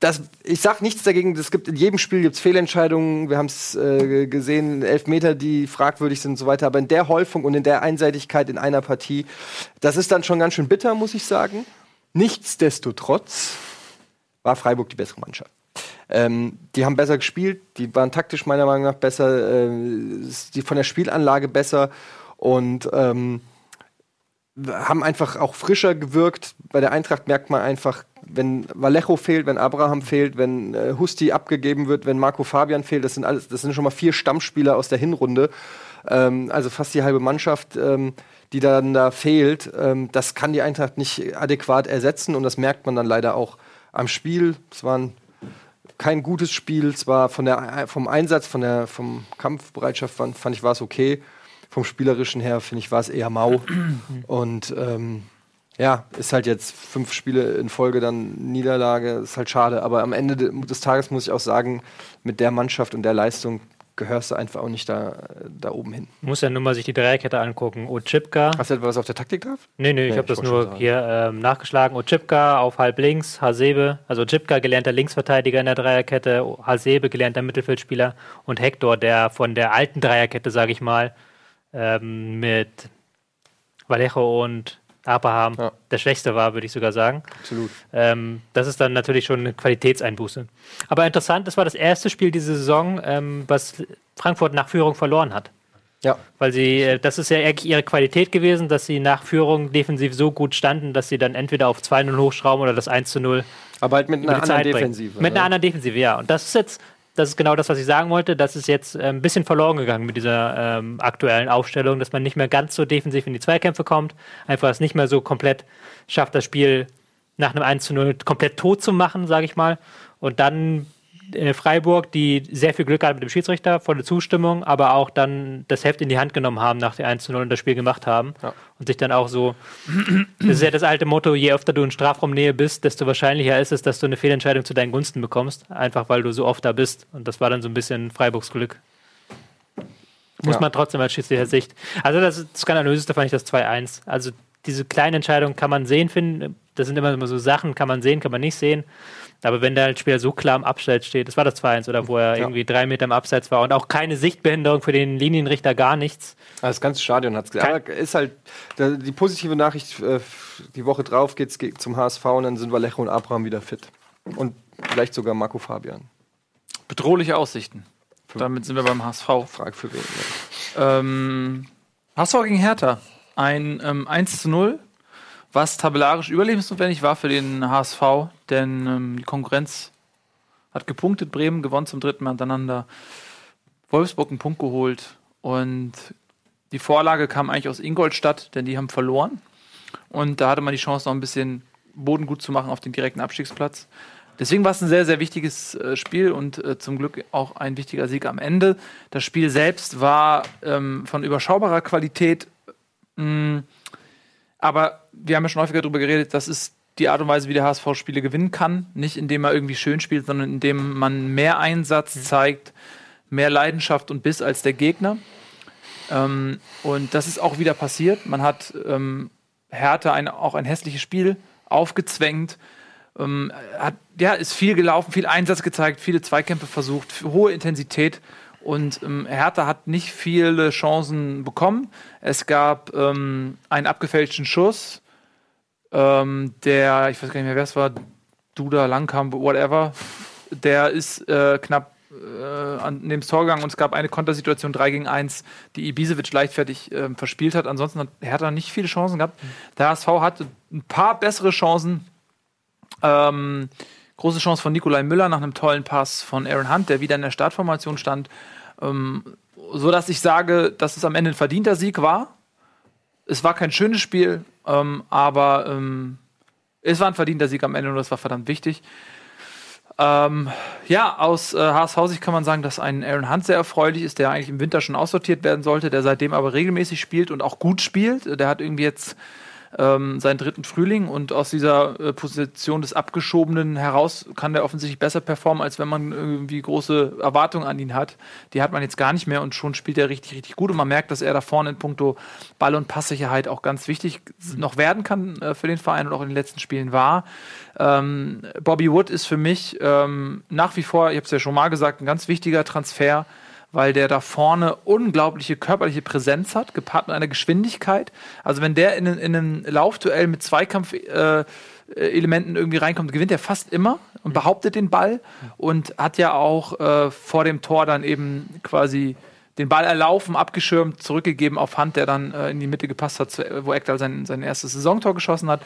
das, ich sag nichts dagegen, es gibt in jedem Spiel gibt's Fehlentscheidungen, wir haben es äh, gesehen, Elfmeter, die fragwürdig sind und so weiter, aber in der Häufung und in der Einseitigkeit in einer Partie, das ist dann schon ganz schön bitter, muss ich sagen. Nichtsdestotrotz war Freiburg die bessere Mannschaft. Ähm, die haben besser gespielt, die waren taktisch meiner Meinung nach besser, äh, die von der Spielanlage besser und ähm, haben einfach auch frischer gewirkt. Bei der Eintracht merkt man einfach, wenn Vallejo fehlt, wenn Abraham fehlt, wenn äh, Husti abgegeben wird, wenn Marco Fabian fehlt, das sind alles, das sind schon mal vier Stammspieler aus der Hinrunde. Ähm, also fast die halbe Mannschaft, ähm, die dann da fehlt. Ähm, das kann die Eintracht nicht adäquat ersetzen und das merkt man dann leider auch am Spiel. Es war ein, kein gutes Spiel, zwar von der, vom Einsatz, von der vom Kampfbereitschaft fand, fand ich war es okay. Vom spielerischen her finde ich war es eher mau und ähm, ja, ist halt jetzt fünf Spiele in Folge dann Niederlage, ist halt schade. Aber am Ende des Tages muss ich auch sagen, mit der Mannschaft und der Leistung gehörst du einfach auch nicht da, da oben hin. Muss ja nur mal sich die Dreierkette angucken. Ochipka. Hast du etwas auf der Taktik drauf? Nee, nee, ich Nee, habe das nur hier ähm, nachgeschlagen. Ochipka auf halb links, Hasebe, also Ochipka gelernter Linksverteidiger in der Dreierkette, Hasebe gelernter Mittelfeldspieler und Hector, der von der alten Dreierkette, sage ich mal, ähm, mit Vallejo und Abraham Ja. der Schwächste war, würde ich sogar sagen. Absolut. Ähm, das ist dann natürlich schon eine Qualitätseinbuße. Aber interessant, das war das erste Spiel diese Saison, ähm, was Frankfurt nach Führung verloren hat. Ja. Weil sie, äh, das ist ja eigentlich ihre Qualität gewesen, dass sie nach Führung defensiv so gut standen, dass sie dann entweder auf 2-0 hochschrauben oder das 1-0 Aber halt mit einer anderen Zeit bringen. Defensive. Mit ne? einer anderen Defensive, ja. Und das ist jetzt, das ist genau das, was ich sagen wollte. Das ist jetzt äh, ein bisschen verloren gegangen mit dieser ähm, aktuellen Aufstellung, dass man nicht mehr ganz so defensiv in die Zweikämpfe kommt, einfach es nicht mehr so komplett schafft, das Spiel nach einem 1 zu 0 komplett tot zu machen, sage ich mal. Und dann äh, Freiburg, die sehr viel Glück hatten mit dem Schiedsrichter, volle Zustimmung, aber auch dann das Heft in die Hand genommen haben nach der 1 zu 0 und das Spiel gemacht haben. Ja. Und sich dann auch so, das ist ja das alte Motto, je öfter du in Strafraumnähe bist, desto wahrscheinlicher ist es, dass du eine Fehlentscheidung zu deinen Gunsten bekommst, einfach weil du so oft da bist. Und das war dann so ein bisschen Freiburgs Glück. Muss Ja. man trotzdem als Schiedsrichter Sicht. Also das skandalöseste fand ich das 2-1. Also diese kleinen Entscheidungen kann man sehen, finden. Das sind immer so Sachen, kann man sehen, kann man nicht sehen. Aber wenn der Spieler so klar im Abseits steht, das war das 2-1, oder wo er Ja. irgendwie drei Meter im Abseits war und auch keine Sichtbehinderung für den Linienrichter, gar nichts. Das ganze Stadion hat es gesagt. Aber ist halt die positive Nachricht, äh, die Woche drauf geht's ge- zum HSV und dann sind Vallejo und Abraham wieder fit. Und vielleicht sogar Marco Fabian. Bedrohliche Aussichten. Damit sind wir beim HSV. Frage für wen. Ne? Ähm, HSV gegen Hertha. Ein ähm, 1 zu 0, was tabellarisch überlebensnotwendig war für den HSV, denn ähm, die Konkurrenz hat gepunktet. Bremen gewonnen zum dritten Mal hintereinander. Wolfsburg einen Punkt geholt und die Vorlage kam eigentlich aus Ingolstadt, denn die haben verloren. Und da hatte man die Chance, noch ein bisschen Boden gut zu machen auf den direkten Abstiegsplatz. Deswegen war es ein sehr, sehr wichtiges äh, Spiel und äh, zum Glück auch ein wichtiger Sieg am Ende. Das Spiel selbst war ähm, von überschaubarer Qualität, mh, aber wir haben ja schon häufiger darüber geredet, das ist die Art und Weise, wie der HSV Spiele gewinnen kann. Nicht indem er irgendwie schön spielt, sondern indem man mehr Einsatz zeigt, mehr Leidenschaft und Biss als der Gegner. Ähm, und das ist auch wieder passiert. Man hat ähm, Hertha ein, auch ein hässliches Spiel aufgezwängt. Ähm, hat, ja, ist viel gelaufen, viel Einsatz gezeigt, viele Zweikämpfe versucht, hohe Intensität. Und ähm, Hertha hat nicht viele Chancen bekommen. Es gab ähm, einen abgefälschten Schuss, ähm, der, ich weiß gar nicht mehr, wer es war, Duda, Langkamp, whatever, der ist äh, knapp äh, an dem Tor gegangen und es gab eine Kontersituation 3 gegen 1, die Ibisevic leichtfertig ähm, verspielt hat. Ansonsten hat Hertha nicht viele Chancen gehabt. Der HSV hatte ein paar bessere Chancen. Ähm, große Chance von Nikolai Müller nach einem tollen Pass von Aaron Hunt, der wieder in der Startformation stand. Ähm, so dass ich sage, dass es am Ende ein verdienter Sieg war. Es war kein schönes Spiel, ähm, aber ähm, es war ein verdienter Sieg am Ende und das war verdammt wichtig. Ähm, ja, aus äh, HSV-Sicht kann man sagen, dass ein Aaron Hunt sehr erfreulich ist, der eigentlich im Winter schon aussortiert werden sollte, der seitdem aber regelmäßig spielt und auch gut spielt. Der hat irgendwie jetzt ähm, seinen dritten Frühling und aus dieser äh, Position des Abgeschobenen heraus kann der offensichtlich besser performen, als wenn man irgendwie große Erwartungen an ihn hat. Die hat man jetzt gar nicht mehr und schon spielt er richtig, richtig gut und man merkt, dass er da vorne in puncto Ball- und Passsicherheit auch ganz wichtig noch werden kann äh, für den Verein und auch in den letzten Spielen war. Ähm, Bobby Wood ist für mich ähm, nach wie vor, ich habe es ja schon mal gesagt, ein ganz wichtiger Transfer weil der da vorne unglaubliche körperliche Präsenz hat, gepaart mit einer Geschwindigkeit. Also wenn der in, in einem Laufduell mit Zweikampfelementen äh, irgendwie reinkommt, gewinnt er fast immer und behauptet den Ball und hat ja auch äh, vor dem Tor dann eben quasi den Ball erlaufen, abgeschirmt, zurückgegeben auf Hand, der dann äh, in die Mitte gepasst hat, wo Ekdal sein, sein erstes Saisontor geschossen hat.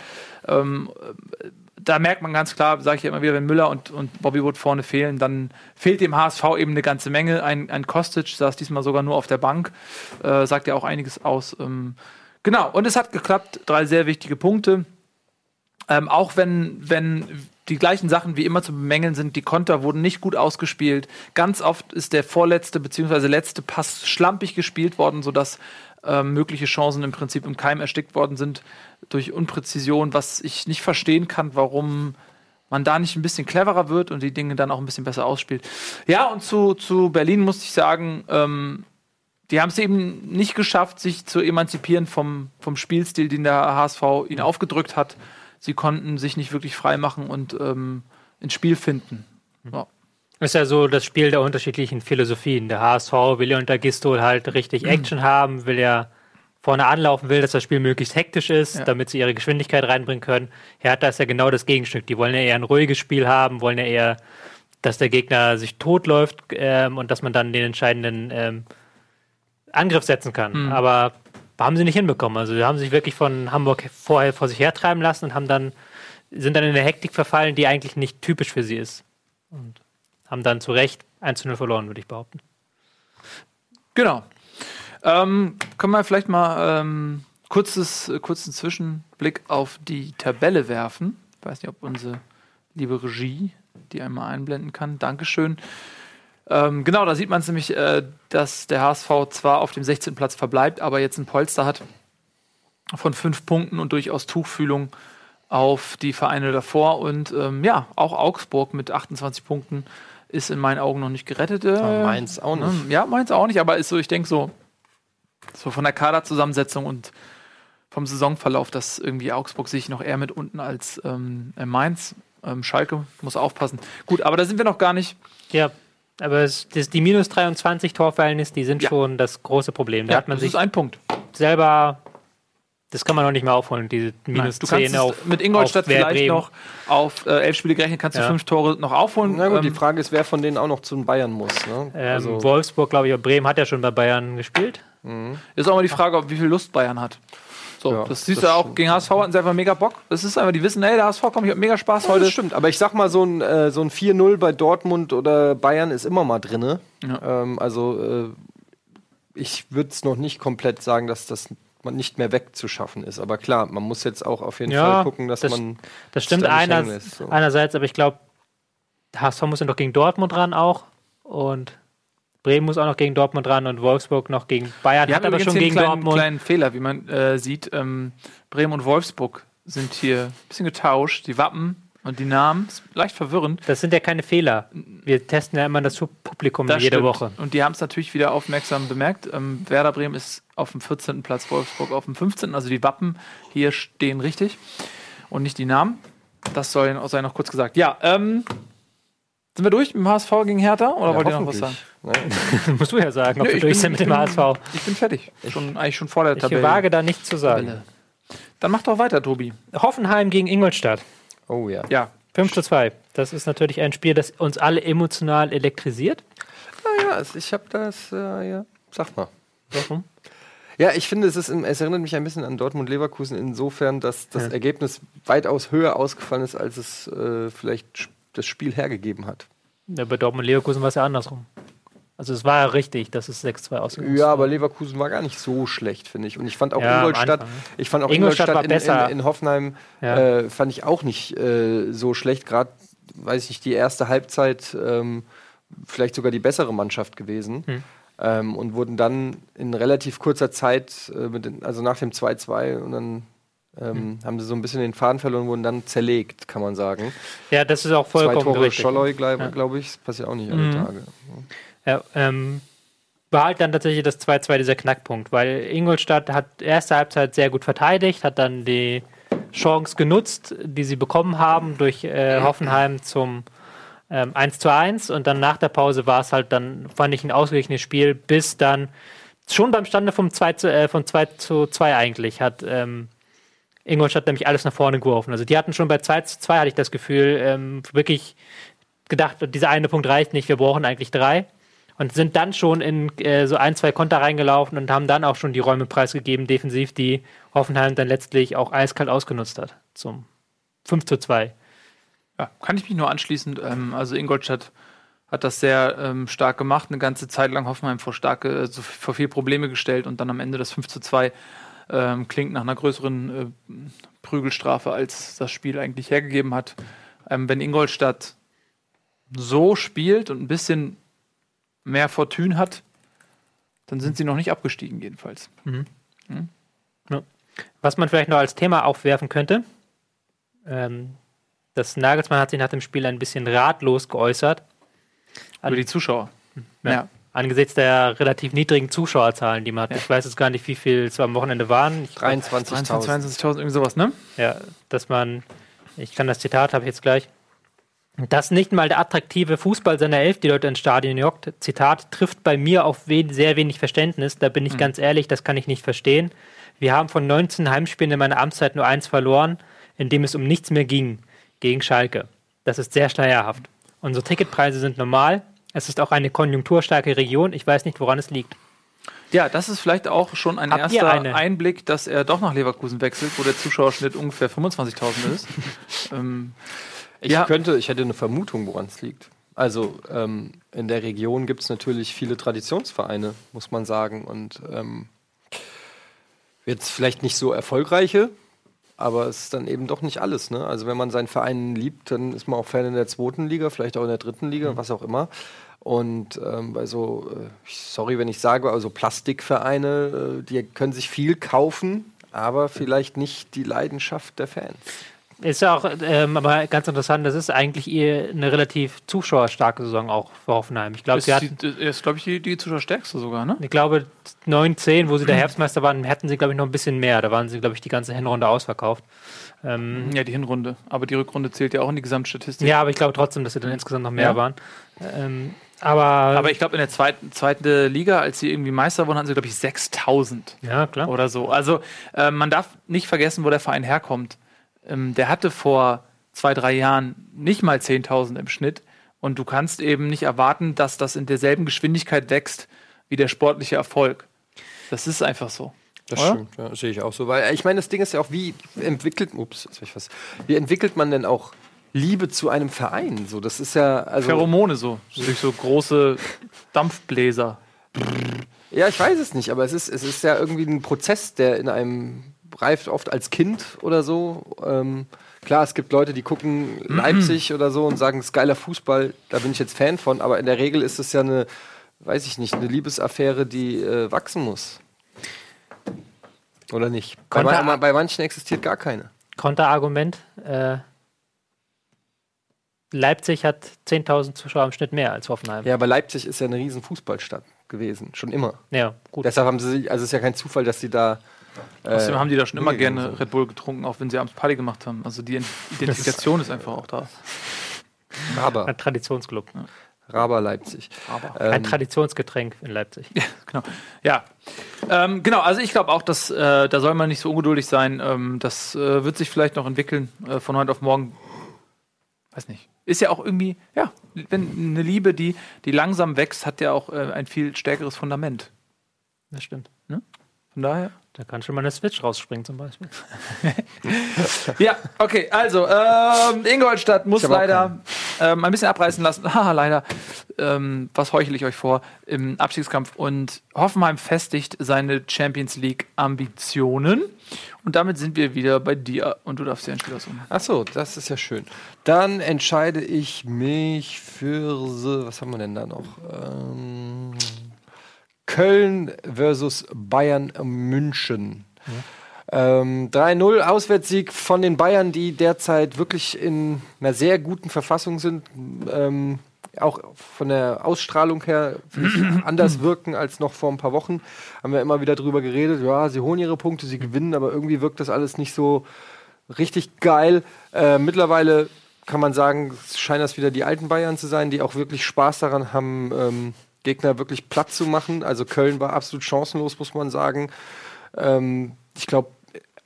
Ähm, da merkt man ganz klar, sage ich ja immer wieder, wenn Müller und, und Bobby Wood vorne fehlen, dann fehlt dem HSV eben eine ganze Menge. Ein, ein Kostic saß diesmal sogar nur auf der Bank, äh, sagt ja auch einiges aus. Ähm, genau, und es hat geklappt, drei sehr wichtige Punkte. Ähm, auch wenn, wenn die gleichen Sachen wie immer zu bemängeln sind, die Konter wurden nicht gut ausgespielt. Ganz oft ist der vorletzte bzw. letzte Pass schlampig gespielt worden, sodass äh, mögliche Chancen im Prinzip im Keim erstickt worden sind durch Unpräzision, was ich nicht verstehen kann, warum man da nicht ein bisschen cleverer wird und die Dinge dann auch ein bisschen besser ausspielt. Ja, und zu, zu Berlin musste ich sagen, ähm, die haben es eben nicht geschafft, sich zu emanzipieren vom, vom Spielstil, den der HSV ihnen aufgedrückt hat. Sie konnten sich nicht wirklich frei machen und ähm, ins Spiel finden. Ja. Ist ja so das Spiel der unterschiedlichen Philosophien. Der HSV will ja unter Gistol halt richtig mhm. Action haben, will ja vorne anlaufen, will, dass das Spiel möglichst hektisch ist, ja. damit sie ihre Geschwindigkeit reinbringen können. Hertha ist ja genau das Gegenstück. Die wollen ja eher ein ruhiges Spiel haben, wollen ja eher, dass der Gegner sich totläuft ähm, und dass man dann den entscheidenden ähm, Angriff setzen kann. Mhm. Aber haben sie nicht hinbekommen. Also sie haben sich wirklich von Hamburg vorher vor sich hertreiben lassen und haben dann sind dann in eine Hektik verfallen, die eigentlich nicht typisch für sie ist. Und haben dann zu Recht 1-0 verloren, würde ich behaupten. Genau. Ähm, können wir vielleicht mal ähm, kurzes, kurzen Zwischenblick auf die Tabelle werfen. Ich weiß nicht, ob unsere liebe Regie die einmal einblenden kann. Dankeschön. Ähm, genau, da sieht man es nämlich, äh, dass der HSV zwar auf dem 16. Platz verbleibt, aber jetzt ein Polster hat von fünf Punkten und durchaus Tuchfühlung auf die Vereine davor. Und ähm, ja, auch Augsburg mit 28 Punkten ist in meinen Augen noch nicht gerettet. Äh, ja, Mainz auch nicht. Ne? Ja, Mainz auch nicht, aber ist so, ich denke so, so von der Kaderzusammensetzung und vom Saisonverlauf, dass irgendwie Augsburg sich noch eher mit unten als ähm, äh, Mainz. Ähm, Schalke muss aufpassen. Gut, aber da sind wir noch gar nicht. Ja, aber es, das, die minus 23 Torverhältnis, die sind ja. schon das große Problem. Da ja, hat man das sich ist ein Punkt. selber das kann man noch nicht mehr aufholen, diese minus Nein, 10 auf. Mit Ingolstadt auf vielleicht Bremen. noch auf äh, elf Spiele gerechnet, kannst du ja. fünf Tore noch aufholen. Na gut, ähm, die Frage ist, wer von denen auch noch zu den Bayern muss. Ne? Ähm, also Wolfsburg, glaube ich, Bremen hat ja schon bei Bayern gespielt. Mhm. Ist auch mal die Frage, ob wie viel Lust Bayern hat. So, ja, das siehst das du auch gegen HSV hatten sie einfach mega Bock. Das ist einfach, die wissen, hey, der HSV kommt, ich hab mega Spaß ja, heute. Das stimmt, aber ich sag mal, so ein, äh, so ein 4-0 bei Dortmund oder Bayern ist immer mal drin. Ja. Ähm, also äh, ich würde es noch nicht komplett sagen, dass das man nicht mehr wegzuschaffen ist. Aber klar, man muss jetzt auch auf jeden ja, Fall gucken, dass das, man. Das stimmt da einer, lässt, so. einerseits, aber ich glaube, HSV muss ja noch gegen Dortmund ran auch. Und Bremen muss auch noch gegen Dortmund ran und Wolfsburg noch gegen Bayern. Wir hat aber schon gegen kleinen, Dortmund. kleinen Fehler, wie man äh, sieht. Ähm, Bremen und Wolfsburg sind hier ein bisschen getauscht. Die Wappen und die Namen ist leicht verwirrend. Das sind ja keine Fehler. Wir testen ja immer das Publikum das jede stimmt. Woche. Und die haben es natürlich wieder aufmerksam bemerkt. Ähm, Werder Bremen ist auf dem 14. Platz, Wolfsburg auf dem 15. Also die Wappen hier stehen richtig und nicht die Namen. Das soll sei noch kurz gesagt. Ja, ähm, sind wir durch mit dem HSV gegen Hertha oder ja, wollt ihr noch was sagen? musst du ja sagen, ob Nö, wir durch bin, sind mit dem HSV. Ich bin fertig. Schon, eigentlich schon vor der Tabelle. Ich wage da nichts zu sagen. Dann mach doch weiter, Tobi. Hoffenheim gegen Ingolstadt. Oh ja. Ja. 5 zu 2. Das ist natürlich ein Spiel, das uns alle emotional elektrisiert. Naja, ich habe das, äh, ja. Sag mal. Warum? Ja, ich finde, es, ist, es erinnert mich ein bisschen an Dortmund-Leverkusen insofern, dass das ja. Ergebnis weitaus höher ausgefallen ist, als es äh, vielleicht das Spiel hergegeben hat. Ja, bei Dortmund-Leverkusen war es ja andersrum. Also es war ja richtig, dass es 6-2 ausgegangen ist. Ja, aber Leverkusen war gar nicht so schlecht, finde ich. Und ich fand auch ja, Ingolstadt, ich fand auch Ingolstadt, Ingolstadt in, in, in, Hoffenheim ja. äh, fand ich auch nicht äh, so schlecht. Gerade, weiß ich nicht, die erste Halbzeit ähm, vielleicht sogar die bessere Mannschaft gewesen. Hm. Ähm, und wurden dann in relativ kurzer Zeit, äh, den, also nach dem 2-2 und dann Ähm, Haben sie so ein bisschen den Faden verloren, wurden dann zerlegt, kann man sagen. Ja, das ist auch Zwei vollkommen Tore richtig. Scholloy, glaube glaub ich, das passiert auch nicht alle Mhm. Tage. Ja, ähm, war halt dann tatsächlich das 2-2 dieser Knackpunkt, weil Ingolstadt hat erste Halbzeit sehr gut verteidigt, hat dann die Chance genutzt, die sie bekommen haben durch äh, Hoffenheim zum ähm, 1 zu 1 und dann nach der Pause war es halt dann, fand ich, ein ausgeglichenes Spiel, bis dann schon beim Stande vom 2 zu, äh, von 2 zu 2 eigentlich hat ähm, Ingolstadt nämlich alles nach vorne geworfen. Also die hatten schon bei 2 zu 2, hatte ich das Gefühl, ähm, wirklich gedacht, dieser eine Punkt reicht nicht, wir brauchen eigentlich drei. Und sind dann schon in äh, so ein, zwei Konter reingelaufen und haben dann auch schon die Räume preisgegeben, defensiv, die Hoffenheim dann letztlich auch eiskalt ausgenutzt hat. Zum 5 zu 2. Ja, kann ich mich nur anschließen. Ähm, also Ingolstadt hat das sehr ähm, stark gemacht, eine ganze Zeit lang Hoffenheim vor starke, also vor viel Probleme gestellt und dann am Ende das 5 zu 2 ähm, klingt nach einer größeren äh, Prügelstrafe, als das Spiel eigentlich hergegeben hat. Ähm, wenn Ingolstadt so spielt und ein bisschen mehr Fortune hat, dann sind sie noch nicht abgestiegen, jedenfalls. Was man vielleicht noch als Thema aufwerfen könnte, ähm, das Nagelsmann hat sich nach dem Spiel ein bisschen ratlos geäußert. Über die Zuschauer. Ja. Ja. Angesichts der relativ niedrigen Zuschauerzahlen, die man hat. Ich weiß jetzt gar nicht, wie viel es am Wochenende waren. Ich, 23.000. 22.000, irgendwie sowas, ne? Ja, dass man, ich kann das Zitat, habe ich jetzt gleich. Dass nicht mal der attraktive Fußball seiner Elf die Leute ins Stadion jockt, Zitat, trifft bei mir auf wen sehr wenig Verständnis. Da bin ich ganz ehrlich, das kann ich nicht verstehen. Wir haben von 19 Heimspielen in meiner Amtszeit nur eins verloren, in dem es um nichts mehr ging, gegen Schalke. Das ist sehr schleierhaft. Unsere Ticketpreise sind normal. Es ist auch eine konjunkturstarke Region. Ich weiß nicht, woran es liegt. Ja, das ist vielleicht auch schon ein Habt erster? Einblick, dass er doch nach Leverkusen wechselt, wo der Zuschauerschnitt ungefähr 25.000 ist. ähm, Ich Ja. könnte, ich hätte eine Vermutung, woran es liegt. Also ähm, in der Region gibt es natürlich viele Traditionsvereine, muss man sagen. Und ähm, jetzt vielleicht nicht so erfolgreiche, aber es ist dann eben doch nicht alles. Ne? Also wenn man seinen Verein liebt, dann ist man auch Fan in der zweiten Liga, vielleicht auch in der dritten Liga, was auch immer. Und ähm, bei so, äh, sorry, wenn ich sage, also Plastikvereine, äh, die können sich viel kaufen, aber vielleicht nicht die Leidenschaft der Fans. Ist ja auch ähm, aber ganz interessant, das ist eigentlich eher eine relativ zuschauerstarke Saison auch für Hoffenheim. Ich glaube, ist, sie hatten, die, ist glaube ich, die, die Zuschauerstärkste sogar, ne? ich glaube, 9, 10, wo sie der Herbstmeister waren, hätten sie, glaube ich, noch ein bisschen mehr. Da waren sie, glaube ich, die ganze Hinrunde ausverkauft. Ähm, Ja, die Hinrunde. Aber die Rückrunde zählt ja auch in die Gesamtstatistik. ja, aber ich glaube trotzdem, dass sie dann insgesamt noch mehr Ja. waren. Ähm, aber, Aber ich glaube, in der zweiten, zweiten Liga, als sie irgendwie Meister wurden, hatten sie, glaube ich, 6000 ja, klar. oder so. Also äh, man darf nicht vergessen, wo der Verein herkommt. Ähm, der hatte vor zwei, drei Jahren nicht mal 10.000 im Schnitt. Und du kannst eben nicht erwarten, dass das in derselben Geschwindigkeit wächst wie der sportliche Erfolg. Das ist einfach so. Das Oder? stimmt, ja, sehe ich auch so. Weil äh, ich meine, das Ding ist ja auch, wie entwickelt, ups, jetzt ich was, wie entwickelt man denn auch Liebe zu einem Verein? So, das ist ja, also, Pheromone so. Durch so große Dampfbläser. ja, ich weiß es nicht, aber es ist, es ist ja irgendwie ein Prozess, der in einem reift oft als Kind oder so. Ähm, klar, es gibt Leute, die gucken Leipzig oder so und sagen, es ist geiler Fußball, da bin ich jetzt Fan von, aber in der Regel ist es ja eine, weiß ich nicht, eine Liebesaffäre, die äh, wachsen muss. Oder nicht? Bei, man- bei manchen existiert gar keine. Konterargument. Äh, Leipzig hat 10.000 Zuschauer im Schnitt mehr als Hoffenheim. Ja, aber Leipzig ist ja eine riesen Fußballstadt gewesen, schon immer. Ja, gut. Deshalb haben sie, also es ist ja kein Zufall, dass sie da. Äh, Außerdem haben die da schon immer gerne sind. Red Bull getrunken, auch wenn sie abends Party gemacht haben. Also die Identifikation ist einfach auch da. Raber, Ein Traditionsclub. Raber Leipzig. Aber. Ein Ähm, Traditionsgetränk in Leipzig. genau. Ja. Ähm, genau, also ich glaube auch, dass äh, da soll man nicht so ungeduldig sein. Ähm, das äh, wird sich vielleicht noch entwickeln äh, von heute auf morgen. Weiß nicht. Ist ja auch irgendwie, ja, wenn eine Liebe, die, die langsam wächst, hat ja auch äh, ein viel stärkeres Fundament. Das stimmt. Von daher. Da kann schon mal eine Switch rausspringen zum Beispiel. Ja, okay, also ähm, Ingolstadt muss leider ähm, ein bisschen abreißen lassen. Haha, leider. Ähm, was heuchle ich euch vor? Im Abstiegskampf. Und Hoffenheim festigt seine Champions League-Ambitionen. Und damit sind wir wieder bei dir. Und du darfst dir ein Spiel aussuchen. Ach so, das ist ja schön. Dann entscheide ich mich für. Was haben wir denn da noch? Ähm, Köln versus Bayern München. Ähm, 3-0 Auswärtssieg von den Bayern, die derzeit wirklich in einer sehr guten Verfassung sind. Ähm, auch von der Ausstrahlung her anders wirken als noch vor ein paar Wochen. Haben wir immer wieder drüber geredet. Ja, sie holen ihre Punkte, sie gewinnen, aber irgendwie wirkt das alles nicht so richtig geil. Äh, mittlerweile kann man sagen, scheinen das wieder die alten Bayern zu sein, die auch wirklich Spaß daran haben, ähm, Gegner wirklich platt zu machen. Also Köln war absolut chancenlos, muss man sagen. Ähm, ich glaube,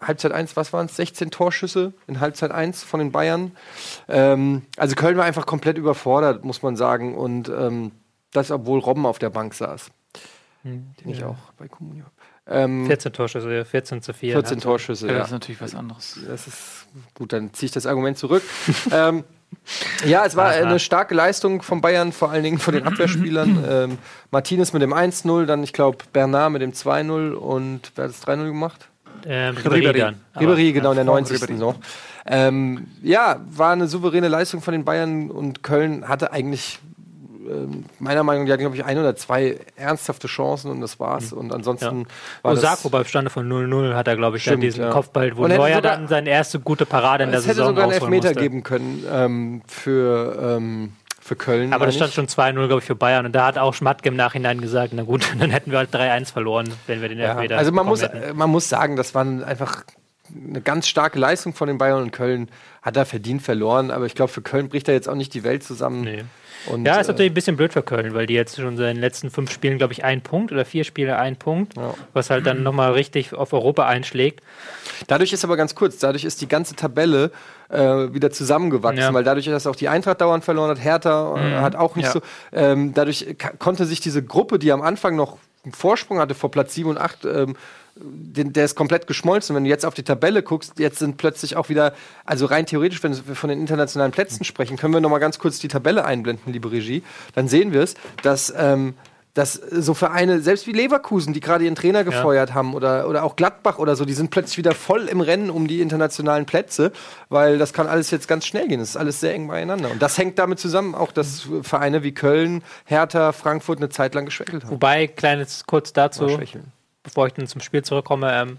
Halbzeit 1, was waren es? 16 Torschüsse in Halbzeit 1 von den Bayern. Ähm, also Köln war einfach komplett überfordert, muss man sagen. Und ähm, das, obwohl Robben auf der Bank saß. Hm, Den ich ja. auch bei Comunio. Ähm, 14 Torschüsse, ja, 14 zu 4. 14 Torschüsse, Ja, ja. das ist natürlich was anderes. Das ist gut, dann ziehe ich das Argument zurück. ähm, ja, es war Aha. eine starke Leistung von Bayern, vor allen Dingen von den Abwehrspielern. ähm, Martinez mit dem 1-0, dann ich glaube Bernard mit dem 2-0 und wer hat das 3-0 gemacht? Ähm, Ribéry. Ribéry genau, in der vor 90. Ribéry. noch. Ähm, ja, war eine souveräne Leistung von den Bayern und Köln hatte eigentlich meiner Meinung nach, die hatten, glaube ich, ein oder zwei ernsthafte Chancen und das war's. Und ansonsten war das... Osako beim Stande von 0-0 hat er, glaube ich, Stimmt, diesen ja. Kopfball, wo Neuer dann seine erste gute Parade in der es hätte Saison sogar einen Elfmeter musste. geben können ähm, für, ähm, für Köln. Aber das stand schon 2-0, glaube ich, für Bayern. Und da hat auch Schmatke im Nachhinein gesagt, na gut, dann hätten wir halt 3-1 verloren, wenn wir den Ja, Elfmeter also man muss, hätten. man muss sagen, das war einfach eine ganz starke Leistung von den Bayern und Köln hat da verdient verloren. Aber ich glaube, für Köln bricht da jetzt auch nicht die Welt zusammen. Nee. Und, Ja, ist äh, natürlich ein bisschen blöd für Köln, weil die jetzt schon in den letzten fünf Spielen, glaube ich, einen Punkt oder vier Spiele einen Punkt, Ja. was halt dann nochmal richtig auf Europa einschlägt. Dadurch ist aber ganz kurz, dadurch ist die ganze Tabelle äh, wieder zusammengewachsen, Ja. weil dadurch, dass auch die Eintracht dauernd verloren hat, Hertha äh, hat auch nicht Ja. so. Ähm, dadurch konnte sich diese Gruppe, die am Anfang noch einen Vorsprung hatte vor Platz 7 und 8, ähm, der ist komplett geschmolzen. Wenn du jetzt auf die Tabelle guckst, jetzt sind plötzlich auch wieder, also rein theoretisch, wenn wir von den internationalen Plätzen sprechen, können wir noch mal ganz kurz die Tabelle einblenden, liebe Regie. Dann sehen wir es, dass ähm, dass so Vereine, selbst wie Leverkusen, die gerade ihren Trainer gefeuert haben, oder, oder auch Gladbach oder so, die sind plötzlich wieder voll im Rennen um die internationalen Plätze, weil das kann alles jetzt ganz schnell gehen. Das ist alles sehr eng beieinander. Und das hängt damit zusammen, auch dass Vereine wie Köln, Hertha, Frankfurt eine Zeit lang geschwächelt haben. Wobei, kleines kurz dazu. Bevor ich dann zum Spiel zurückkomme, ähm,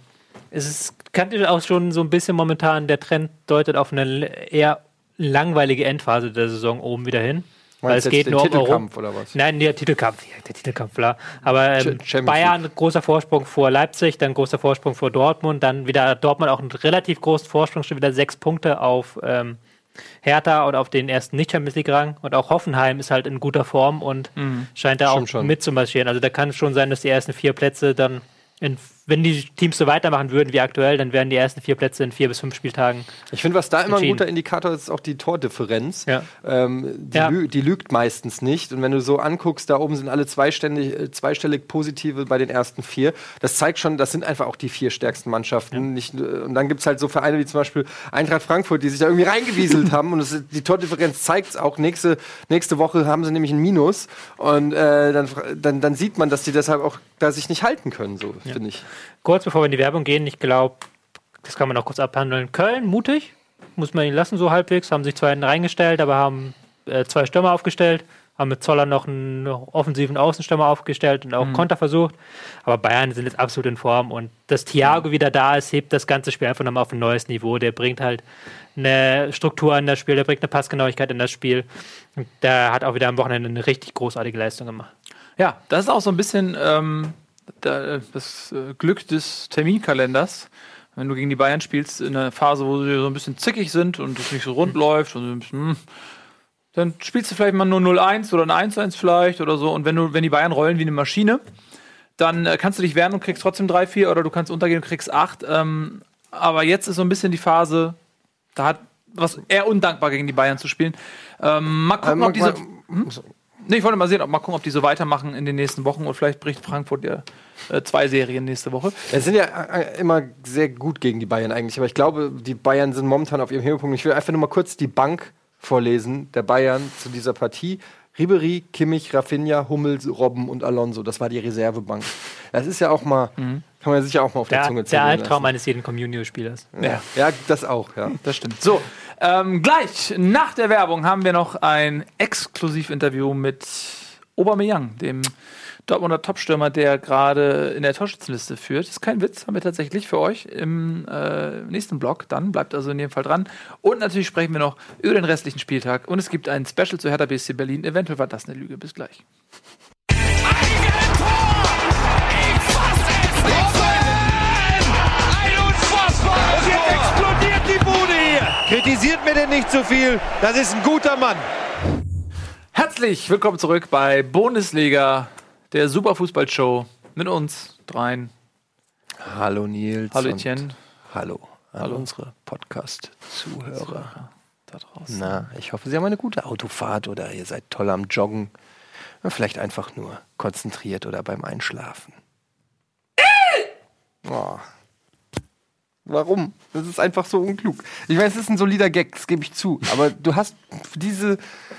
es ist, kann auch schon so ein bisschen momentan, der Trend deutet auf eine eher langweilige Endphase der Saison oben wieder hin. Weil es geht nur um Europa. Titelkampf oder was? Nein, der Titelkampf, der Titelkampf, klar. Aber ähm, Champions Bayern, großer Vorsprung vor Leipzig, dann großer Vorsprung vor Dortmund, dann wieder Dortmund auch einen relativ großen Vorsprung, schon wieder sechs Punkte auf ähm, Hertha und auf den ersten Nicht-Champions League-Rang. Und auch Hoffenheim ist halt in guter Form und scheint da Stimmt auch schon. mitzumarschieren. Also da kann es schon sein, dass die ersten vier Plätze dann, in, wenn die Teams so weitermachen würden wie aktuell, dann wären die ersten vier Plätze in vier bis fünf Spieltagen. Ich finde, was da immer ein guter Indikator ist, ist auch die Tordifferenz. Ja. Ähm, die, Ja. lü die lügt meistens nicht. Und wenn du so anguckst, da oben sind alle zweistellig, äh, zweistellig positive bei den ersten vier. Das zeigt schon, das sind einfach auch die vier stärksten Mannschaften. Nicht, äh, und dann gibt es halt so Vereine wie zum Beispiel Eintracht Frankfurt, die sich da irgendwie reingewieselt haben. Und das, die Tordifferenz zeigt es auch. Nächste, nächste Woche haben sie nämlich ein Minus. Und äh, dann, dann, dann sieht man, dass die deshalb auch da sich nicht halten können, so finde ich. Kurz bevor wir in die Werbung gehen, ich glaube, das kann man noch kurz abhandeln. Köln, mutig, muss man ihn lassen, so halbwegs. Haben sich zwar hinten reingestellt, aber haben äh, zwei Stürmer aufgestellt, haben mit Zoller noch einen offensiven Außenstürmer aufgestellt und auch Konter versucht. Aber Bayern sind jetzt absolut in Form und dass Thiago wieder da ist, hebt das ganze Spiel einfach nochmal auf ein neues Niveau. Der bringt halt eine Struktur in das Spiel, der bringt eine Passgenauigkeit in das Spiel. Und der hat auch wieder am Wochenende eine richtig großartige Leistung gemacht. Ja, das ist auch so ein bisschen ähm, das äh, Glück des Terminkalenders. Wenn du gegen die Bayern spielst in einer Phase, wo sie so ein bisschen zickig sind und es nicht so rund läuft und so ein bisschen, hm, dann spielst du vielleicht mal nur 0-1 oder ein 1-1 vielleicht oder so. Und wenn du, wenn die Bayern rollen wie eine Maschine, dann äh, kannst du dich wehren und kriegst trotzdem 3-4 oder du kannst untergehen und kriegst 8. Ähm, aber jetzt ist so ein bisschen die Phase, da hat was eher undankbar gegen die Bayern zu spielen. Ähm, mal gucken, Ähm, ob diese. mal- Nee, ich wollte mal sehen, ob mal gucken, ob die so weitermachen in den nächsten Wochen und vielleicht bricht Frankfurt ja äh, zwei Serien nächste Woche. Es sind ja äh, immer sehr gut gegen die Bayern eigentlich, aber ich glaube, die Bayern sind momentan auf ihrem Höhepunkt. Ich will einfach nur mal kurz die Bank vorlesen der Bayern zu dieser Partie. Ribery, Kimmich, Rafinha, Hummels, Robben und Alonso. Das war die Reservebank. Das ist ja auch mal, kann man sich ja auch mal auf der, Der, Zunge der zergehen Albtraum lassen. eines jeden Communio-Spielers. Ja, Ja, das auch, ja. das stimmt. So, ähm, gleich nach der Werbung haben wir noch ein Exklusivinterview mit Aubameyang, dem Dortmunder Topstürmer, der gerade in der Torschützenliste führt. ist kein Witz, haben wir tatsächlich für euch im äh, nächsten Blog. Dann bleibt also in jedem Fall dran. Und natürlich sprechen wir noch über den restlichen Spieltag. Und es gibt ein Special zu Hertha BSC Berlin. Eventuell war das eine Lüge. Bis gleich. Kritisiert mir denn nicht zu viel. Das ist ein guter Mann. Herzlich willkommen zurück bei Bundesliga, der Superfußballshow mit uns dreien. Hallo Nils. Hallo und Etienne. Hallo an Hallo. unsere Podcast-Zuhörer. Da draußen. Na, ich hoffe, Sie haben eine gute Autofahrt oder ihr seid toll am Joggen. Vielleicht einfach nur konzentriert oder beim Einschlafen. Oh. Warum? Das ist einfach so unklug. Ich weiß, es ist ein solider Gag, das gebe ich zu. Aber du hast für diese,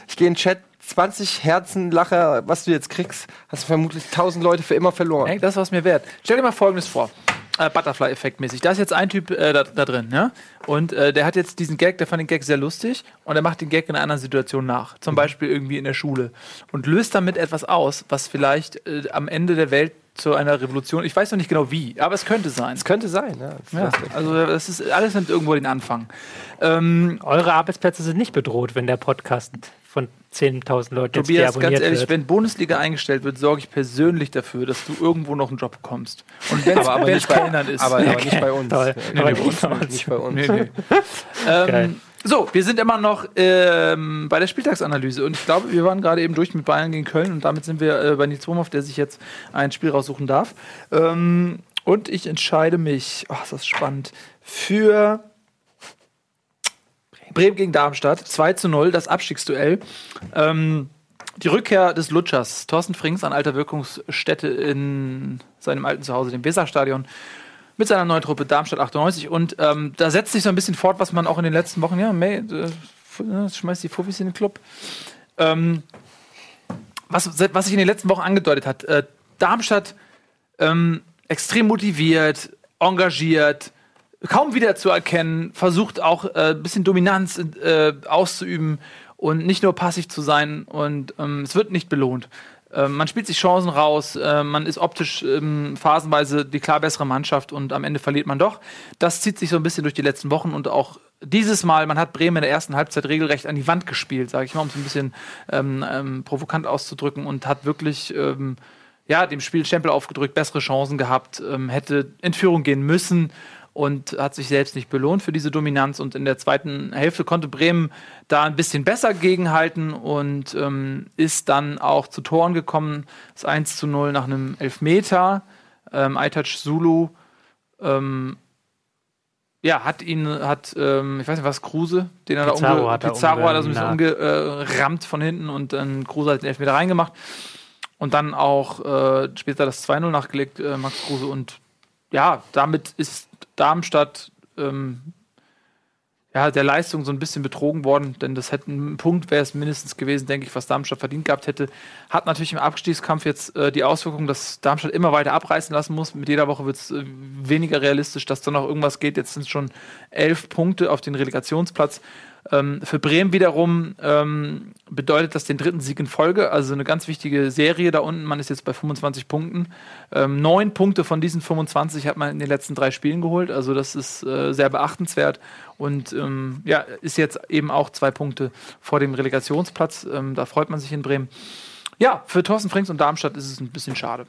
ich gehe in den Chat, 20 Herzenlacher, was du jetzt kriegst, hast du vermutlich 1000 Leute für immer verloren. Ey, das war es mir wert. Stell dir mal Folgendes vor. Äh, Butterfly-Effekt mäßig. Da ist jetzt ein Typ äh, da, da drin, ja? Und äh, der hat jetzt diesen Gag, der fand den Gag sehr lustig und er macht den Gag in einer anderen Situation nach. Zum Beispiel irgendwie in der Schule. Und löst damit etwas aus, was vielleicht äh, am Ende der Welt zu einer Revolution, ich weiß noch nicht genau wie, aber es könnte sein. Es könnte sein, ja. Das Ja, also das ist, alles nimmt irgendwo den Anfang. Ähm, Eure Arbeitsplätze sind nicht bedroht, wenn der Podcast von 10.000 Leuten jetzt Tobias, ganz deabonniert ehrlich, wird. wenn Bundesliga eingestellt wird, sorge ich persönlich dafür, dass du irgendwo noch einen Job bekommst. Und wenn es aber wenn's nicht bei- Kindern ist. Aber, aber nicht bei uns. Toll. Nee, nicht bei uns. Nicht bei uns. Nee, nee. Geil. ähm, so, wir sind immer noch ähm, bei der Spieltagsanalyse und ich glaube, wir waren gerade eben durch mit Bayern gegen Köln und damit sind wir äh, bei Nils Wurmhoff, der sich jetzt ein Spiel raussuchen darf. Ähm, und ich entscheide mich, oh, ist das spannend, für Bremen gegen Darmstadt, 2 zu 0, das Abstiegsduell. Ähm, die Rückkehr des Lutschers, Thorsten Frings, an alter Wirkungsstätte in seinem alten Zuhause, dem Weserstadion, mit seiner neuen Truppe Darmstadt 98. Und ähm, da setzt sich so ein bisschen fort, was man auch in den letzten Wochen, ja, May, äh, äh, schmeißt die Fuffis in den Club. Ähm, was, was sich in den letzten Wochen angedeutet hat. Äh, Darmstadt ähm, extrem motiviert, engagiert, kaum wiederzuerkennen, versucht auch äh, ein bisschen Dominanz äh, auszuüben und nicht nur passiv zu sein und ähm, es wird nicht belohnt. Ähm, man spielt sich Chancen raus, äh, man ist optisch ähm, phasenweise die klar bessere Mannschaft und am Ende verliert man doch. Das zieht sich so ein bisschen durch die letzten Wochen und auch dieses Mal, man hat Bremen in der ersten Halbzeit regelrecht an die Wand gespielt, sage ich mal, um es ein bisschen ähm, ähm, provokant auszudrücken und hat wirklich ähm, ja, dem Spiel Stempel aufgedrückt, bessere Chancen gehabt, ähm, hätte in Führung gehen müssen und hat sich selbst nicht belohnt für diese Dominanz. Und in der zweiten Hälfte konnte Bremen da ein bisschen besser gegenhalten und ähm, ist dann auch zu Toren gekommen. Das 1 zu 0 nach einem Elfmeter. Ähm, Aitac Zulu ähm, ja, hat ihn, hat, ähm, ich weiß nicht, was Kruse, den er Pizarro da umge hat Pizarro hat er so ein bisschen umgerammt von hinten und dann Kruse hat den Elfmeter reingemacht. Und dann auch äh, später das 2-0 nachgelegt, äh, Max Kruse. Und ja, damit ist Darmstadt ähm, ja, der Leistung so ein bisschen betrogen worden, denn das hätte ein Punkt wäre es mindestens gewesen, denke ich, was Darmstadt verdient gehabt hätte. Hat natürlich im Abstiegskampf jetzt äh, die Auswirkung, dass Darmstadt immer weiter abreißen lassen muss. Mit jeder Woche wird es äh, weniger realistisch, dass da noch irgendwas geht. Jetzt sind es schon elf Punkte auf den Relegationsplatz. Ähm, für Bremen wiederum ähm, bedeutet das den dritten Sieg in Folge, also eine ganz wichtige Serie da unten. Man ist jetzt bei 25 Punkten. Ähm, neun Punkte von diesen 25 hat man in den letzten drei Spielen geholt, also das ist äh, sehr beachtenswert und ähm, ja, ist jetzt eben auch zwei Punkte vor dem Relegationsplatz. Ähm, da freut man sich in Bremen. Ja, für Thorsten Frings und Darmstadt ist es ein bisschen schade.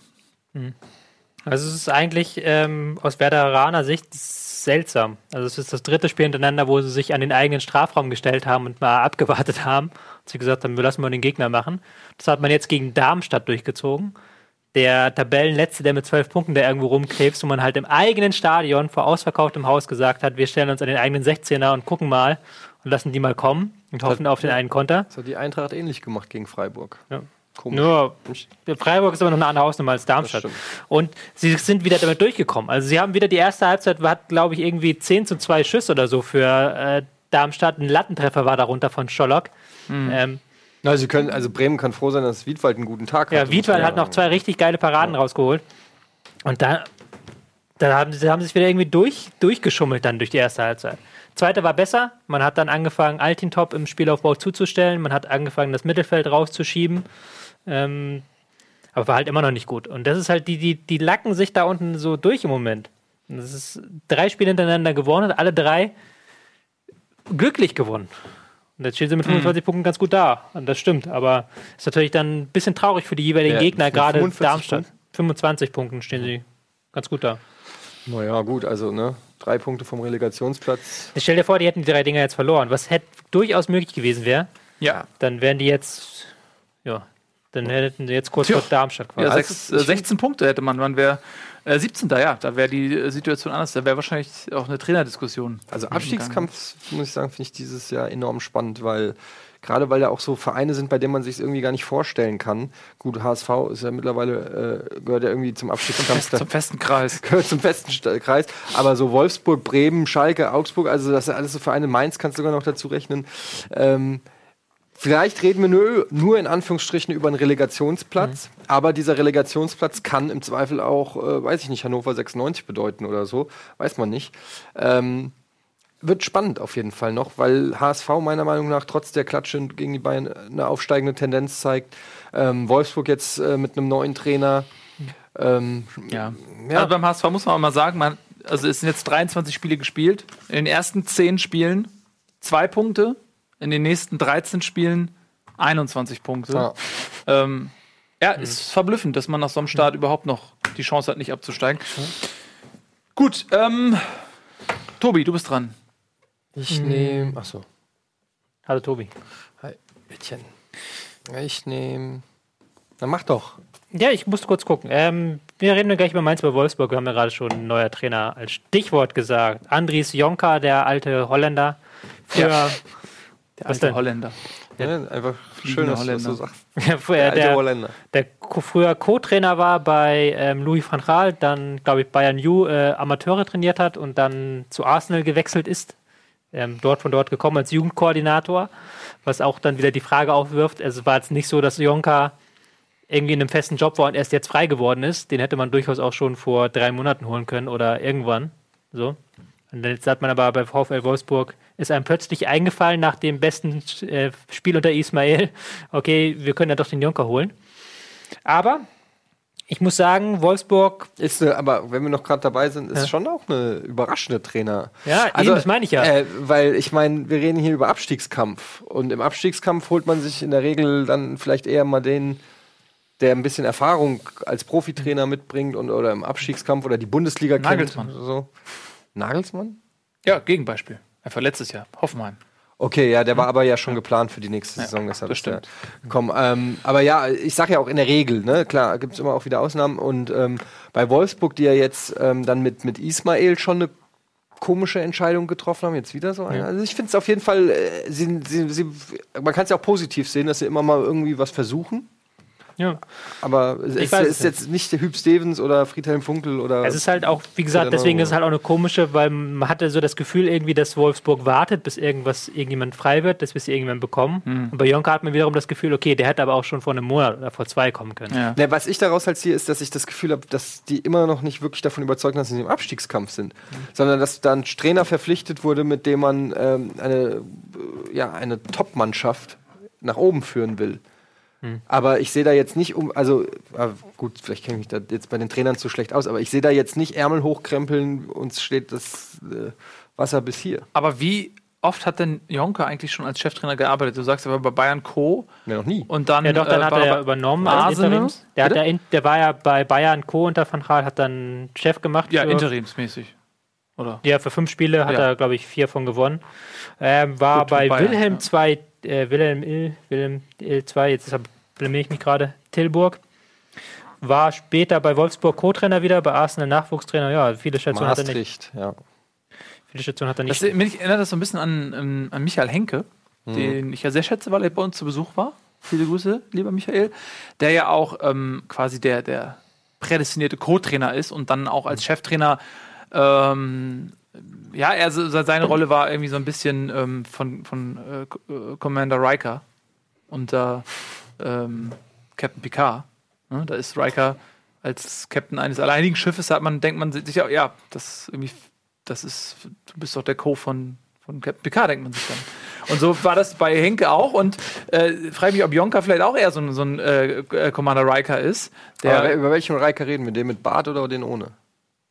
Also es ist eigentlich ähm, aus Werderaner Sicht seltsam. Also es ist das dritte Spiel hintereinander, wo sie sich an den eigenen Strafraum gestellt haben und mal abgewartet haben. Und sie gesagt haben, wir lassen mal den Gegner machen. Das hat man jetzt gegen Darmstadt durchgezogen. Der Tabellenletzte, der mit zwölf Punkten da irgendwo rumkrebst, wo man halt im eigenen Stadion vor ausverkauftem Haus gesagt hat, wir stellen uns an den eigenen 16er und gucken mal und lassen die mal kommen und hoffen auf den einen Konter. Das hat die Eintracht ähnlich gemacht gegen Freiburg. Ja. Komisch. Nur Freiburg ist aber noch eine andere Hausnummer als Darmstadt. Und sie sind wieder damit durchgekommen. Also sie haben wieder die erste Halbzeit, hat glaube ich irgendwie 10 zu 2 Schüsse oder so für äh, Darmstadt. Ein Lattentreffer war darunter von Schollock. Ähm, Na, sie können, also Bremen kann froh sein, dass Wiedwald einen guten Tag ja, hatte, muss Wiedwald hat noch zwei richtig geile Paraden rausgeholt. Und da, da haben sie haben sich wieder irgendwie durch, durchgeschummelt dann durch die erste Halbzeit. Zweite war besser. Man hat dann angefangen, Altintop im Spielaufbau zuzustellen. Man hat angefangen, das Mittelfeld rauszuschieben. Ähm, Aber war halt immer noch nicht gut. Und das ist halt, die, die, die lacken sich da unten so durch im Moment. Und das ist drei Spiele hintereinander gewonnen, alle drei glücklich gewonnen. Und jetzt stehen sie mit 25 Punkten ganz gut da. Und das stimmt. Aber ist natürlich dann ein bisschen traurig für die jeweiligen Ja, Gegner, gerade 45 Darmstadt. 25 Punkten stehen sie ganz gut da. Naja, gut, also, ne? Drei Punkte vom Relegationsplatz. Jetzt stell dir vor, die hätten die drei Dinger jetzt verloren, was hätte durchaus möglich gewesen wäre. Ja. Dann wären die jetzt, ja, dann hätten sie jetzt kurz Tja. vor Darmstadt quasi. Ja, Also sechs, äh, 16 Punkte hätte man. Man wäre äh, 17. Ja, da wäre die äh, Situation anders. Da wäre wahrscheinlich auch eine Trainerdiskussion. Also Abstiegskampf, muss ich sagen, finde ich dieses Jahr enorm spannend, weil gerade weil da auch so Vereine sind, bei denen man sich irgendwie gar nicht vorstellen kann. Gut, HSV ist ja mittlerweile, äh, gehört ja irgendwie zum Abstiegskampf. Zum festen Kreis. gehört zum festen Sta- Kreis. Aber so Wolfsburg, Bremen, Schalke, Augsburg, also das sind alles so Vereine, Mainz kannst du sogar noch dazu rechnen. Ähm, vielleicht reden wir nur, nur in Anführungsstrichen über einen Relegationsplatz, aber dieser Relegationsplatz kann im Zweifel auch, äh, weiß ich nicht, Hannover 96 bedeuten oder so, weiß man nicht. Ähm, wird spannend auf jeden Fall noch, weil HSV meiner Meinung nach trotz der Klatsche gegen die Bayern eine aufsteigende Tendenz zeigt. Ähm, Wolfsburg jetzt äh, mit einem neuen Trainer. Ähm, Ja. Ja. Also beim HSV muss man auch mal sagen, man, also es sind jetzt 23 Spiele gespielt. In den ersten 10 Spielen zwei Punkte, in den nächsten 13 Spielen 21 Punkte. Ja. Ähm, ja, ist verblüffend, dass man nach so einem Start überhaupt noch die Chance hat, nicht abzusteigen. Gut, ähm, Tobi, du bist dran. Ich nehme. Achso. Hallo Tobi. Hi, Mädchen. Ich nehme. Na mach doch. Ja, ich musste kurz gucken. Ähm, wir reden ja gleich über Mainz bei Wolfsburg. Wir haben ja gerade schon ein neuer Trainer als Stichwort gesagt. Andries Jonka, der alte Holländer. Früher, Der alte? Holländer. Ja, einfach schön, dass du Holländer. sagst. früher Der alte der, Holländer. der früher Co-Trainer war bei ähm, Louis van Gaal, dann, glaube ich, Bayern U äh, Amateure trainiert hat und dann zu Arsenal gewechselt ist. Ähm, dort von dort gekommen als Jugendkoordinator, was auch dann wieder die Frage aufwirft. Also es war jetzt nicht so, dass Jonka irgendwie in einem festen Job war und erst jetzt frei geworden ist. Den hätte man durchaus auch schon vor drei Monaten holen können oder irgendwann. So. Und jetzt hat man aber bei VfL Wolfsburg, ist einem plötzlich eingefallen nach dem besten äh, Spiel unter Ismail, okay, wir können ja doch den Jonker holen. Aber ich muss sagen, Wolfsburg, Ist eine, aber wenn wir noch gerade dabei sind, ist Ja. schon auch eine überraschende Trainer. Ja, eben, das meine ich ja. Äh, weil ich meine, wir reden hier über Abstiegskampf. Und im Abstiegskampf holt man sich in der Regel dann vielleicht eher mal den, der ein bisschen Erfahrung als Profitrainer mitbringt und oder im Abstiegskampf oder die Bundesliga Nagelsmann. kennt. So. Nagelsmann? Ja, Gegenbeispiel. Einfach letztes Jahr. Hoffenheim. Okay, ja, der war aber ja schon geplant für die nächste Saison, deshalb das stimmt. gekommen. Ähm, aber ja, ich sage ja auch in der Regel, ne, klar, gibt es immer auch wieder Ausnahmen. Und ähm, bei Wolfsburg, die ja jetzt ähm, dann mit, mit Ismail schon eine komische Entscheidung getroffen haben, jetzt wieder so eine. Also ich finde es auf jeden Fall, äh, sie, sie, sie, man kann es ja auch positiv sehen, dass sie immer mal irgendwie was versuchen. Ja, Aber es es ist jetzt nicht der Hüb Stevens oder Friedhelm Funkel oder. es ist halt auch, wie gesagt, deswegen ist es halt auch eine komische, weil man hatte so das Gefühl irgendwie, dass Wolfsburg wartet, bis irgendwas, irgendjemand frei wird, dass wir sie irgendwann bekommen. Und bei Jonka hat man wiederum das Gefühl, okay, der hätte aber auch schon vor einem Monat oder vor zwei kommen können. Ja. Ne, was ich daraus halt ziehe, ist, dass ich das Gefühl habe, dass die immer noch nicht wirklich davon überzeugt sind, dass sie im Abstiegskampf sind. Sondern dass da ein Trainer verpflichtet wurde, mit dem man ähm, eine, äh, ja, eine Top-Mannschaft nach oben führen will. Aber ich sehe da jetzt nicht um, also äh, gut, vielleicht kenne ich mich da jetzt bei den Trainern zu schlecht aus, aber ich sehe da jetzt nicht Ärmel hochkrempeln, uns steht das äh, Wasser bis hier. Aber wie oft hat denn Jonker eigentlich schon als Cheftrainer gearbeitet? Du sagst aber bei Bayern Co. Ja, noch nie. Und dann, Ja, doch, dann äh, hat war er ja übernommen als. Interims. Der, hat ja in, der war ja bei Bayern Co. unter Van Gaal, hat dann Chef gemacht. Ja, für- interimsmäßig. Oder? Ja, für fünf Spiele hat Ja. er, glaube ich, vier von gewonnen. Ähm, war Gut, bei Bayern, Wilhelm ja. 2, äh, Wilhelm Ill, Wilhelm Ill 2, jetzt hab- blamier ich mich gerade, Tilburg. War später bei Wolfsburg Co-Trainer wieder, bei Arsenal Nachwuchstrainer. Ja, viele Stationen hat er nicht. Ja. Viele Stationen hat er Das, nicht. mich erinnert das so ein bisschen an, ähm, an Michael Henke, den ich ja sehr schätze, weil er bei uns zu Besuch war. Viele Grüße, lieber Michael. Der ja auch ähm, quasi der, der prädestinierte Co-Trainer ist und dann auch als Cheftrainer ähm, ja, er, se- seine Rolle war irgendwie so ein bisschen ähm, von, von äh, äh, Commander Riker unter ähm, Captain Picard. Ne? Da ist Riker als Captain eines alleinigen Schiffes, hat man, denkt man sich ja, ja, das irgendwie, das ist, du bist doch der Co. von, von Captain Picard, denkt man sich dann. Und so war das bei Henke auch. Und äh, frage mich, ob Jonka vielleicht auch eher so ein, so ein äh, äh, Commander Riker ist. Der Aber über welchen Riker reden wir? Den mit Bart oder den ohne?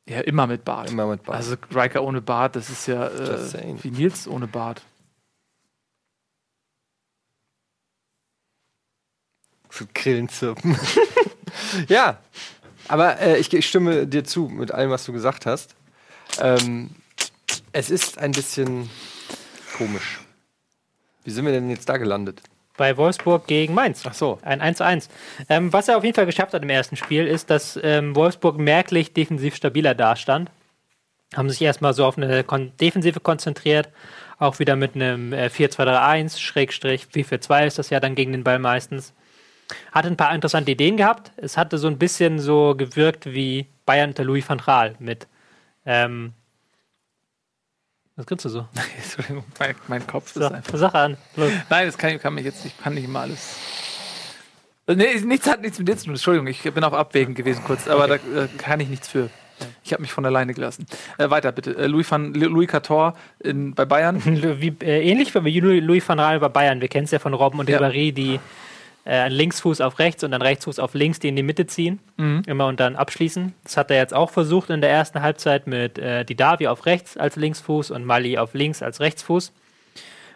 ja, immer mit Bart. Immer mit Bart. Also Riker ohne Bart, das ist ja äh, wie Nils ohne Bart. So Grillenzirpen. ja, aber äh, ich, ich stimme dir zu mit allem, was du gesagt hast. Ähm, es ist ein bisschen komisch. Wie sind wir denn jetzt da gelandet? Bei Wolfsburg gegen Mainz. Ach so. Ein 1-1. Ähm, was er auf jeden Fall geschafft hat im ersten Spiel, ist, dass ähm, Wolfsburg merklich defensiv stabiler dastand. Haben sich erstmal so auf eine Kon Defensive konzentriert. Auch wieder mit einem äh, 4-2-3-1, Schrägstrich 4-4-2 ist das ja dann gegen den Ball meistens. Hatte ein paar interessante Ideen gehabt. Es hatte so ein bisschen so gewirkt wie Bayern unter Louis van Gaal mit. Ähm, was grinst du so? Mein, mein Kopf ist So, einfach. Sache an. Los. Nein, das kann, kann mich jetzt nicht, kann nicht immer alles. Nee, nichts hat nichts mit dir zu tun. Entschuldigung, ich bin auf Abwägen gewesen kurz, aber da äh, kann ich nichts für. Ich habe mich von alleine gelassen. Äh, weiter bitte. Äh, Louis van Louis Cator in, bei Bayern. Wie, äh, ähnlich wie Louis van Gaal bei Bayern. Wir kennen es ja von Robben und Ja. Ribéry, die äh, Linksfuß auf rechts und dann Rechtsfuß auf links, die in die Mitte ziehen. Mhm. Immer und dann abschließen. Das hat er jetzt auch versucht in der ersten Halbzeit mit äh, Didavi auf rechts als Linksfuß und Mali auf links als Rechtsfuß.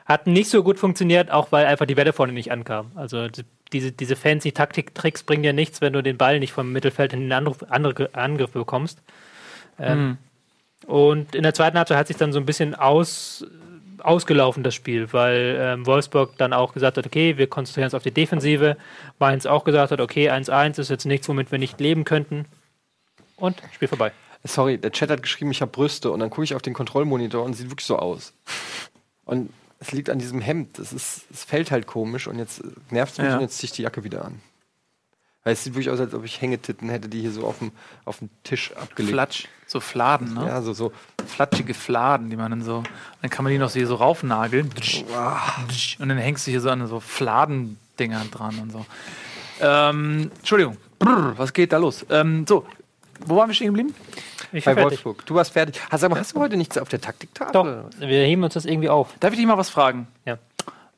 Hat nicht so gut funktioniert, auch weil einfach die Welle vorne nicht ankam. Also die- diese, diese fancy Taktik-Tricks bringen dir nichts, wenn du den Ball nicht vom Mittelfeld in den Anruf, andere Angriff bekommst. Ähm, Und in der zweiten Halbzeit hat sich dann so ein bisschen aus, ausgelaufen, das Spiel, weil ähm, Wolfsburg dann auch gesagt hat, okay, wir konzentrieren uns auf die Defensive. Mainz auch gesagt hat, okay, 1-1 ist jetzt nichts, womit wir nicht leben könnten. Und Spiel vorbei. Sorry, der Chat hat geschrieben, ich habe Brüste und dann gucke ich auf den Kontrollmonitor und sieht wirklich so aus. Und es liegt an diesem Hemd. Es, ist, es fällt halt komisch und jetzt nervt es mich Ja. und jetzt ziehe ich die Jacke wieder an. Weil es sieht wirklich aus, als ob ich Hängetitten hätte, die hier so auf dem, auf dem Tisch abgelegt. Flatsch, so Fladen, ne? Ja, so, so. Flatschige Fladen, die man dann so. Dann kann man die noch so hier so raufnageln. Und dann hängst du hier so an so Fladendingern dran und so. Ähm, Entschuldigung. Brrr, was geht da los? Ähm, so, wo waren wir stehen geblieben? Ich Bei. Wolfsburg. Du warst fertig. Hast, aber hast du heute nichts auf der Taktiktafel? Doch, wir heben uns das irgendwie auf. Darf ich dich mal was fragen? Ja.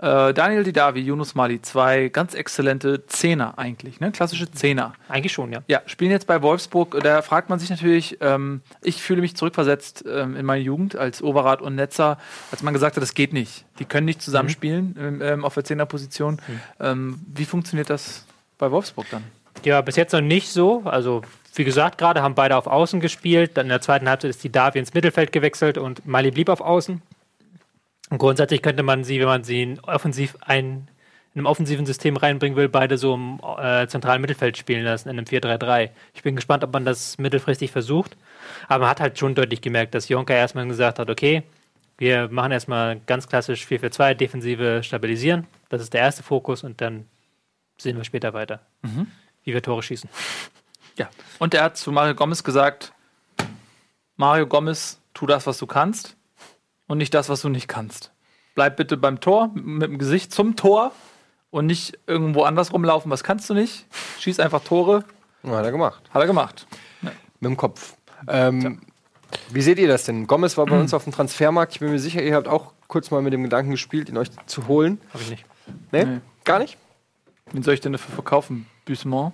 Äh, Daniel Didavi, Yunus Mali, zwei ganz exzellente Zehner eigentlich, ne? Klassische Zehner. Eigentlich schon, ja. Ja, spielen jetzt bei Wolfsburg. Da fragt man sich natürlich, ähm, ich fühle mich zurückversetzt ähm, in meine Jugend als Overath und Netzer, als man gesagt hat, das geht nicht. Die können nicht zusammenspielen ähm, ähm, auf der Zehnerposition. Ähm, wie funktioniert das bei Wolfsburg dann? Ja, bis jetzt noch nicht so. Also, wie gesagt, gerade haben beide auf Außen gespielt. Dann in der zweiten Halbzeit ist die Davi ins Mittelfeld gewechselt und Mali blieb auf Außen. Und grundsätzlich könnte man sie, wenn man sie in, offensiv ein, in einem offensiven System reinbringen will, beide so im äh, zentralen Mittelfeld spielen lassen, in einem 4-3-3. Ich bin gespannt, ob man das mittelfristig versucht. Aber man hat halt schon deutlich gemerkt, dass Jonka erstmal gesagt hat, okay, wir machen erstmal ganz klassisch 4-4-2, Defensive stabilisieren. Das ist der erste Fokus und dann sehen wir später weiter, wie wir Tore schießen. Ja. Und er hat zu Mario Gomez gesagt, Mario Gomez, tu das, was du kannst und nicht das, was du nicht kannst. Bleib bitte beim Tor, mit, dem Gesicht zum Tor und nicht irgendwo anders rumlaufen, was kannst du nicht. Schieß einfach Tore, Ja, hat er gemacht. hat er gemacht. Mit dem Kopf. Ähm, Wie seht ihr das denn? Gomez war bei uns auf dem Transfermarkt. Ich bin mir sicher, ihr habt auch kurz mal mit dem Gedanken gespielt, ihn euch zu holen. Habe ich nicht. Nee? Nee. Gar nicht? Wen soll ich denn dafür verkaufen? Bussement?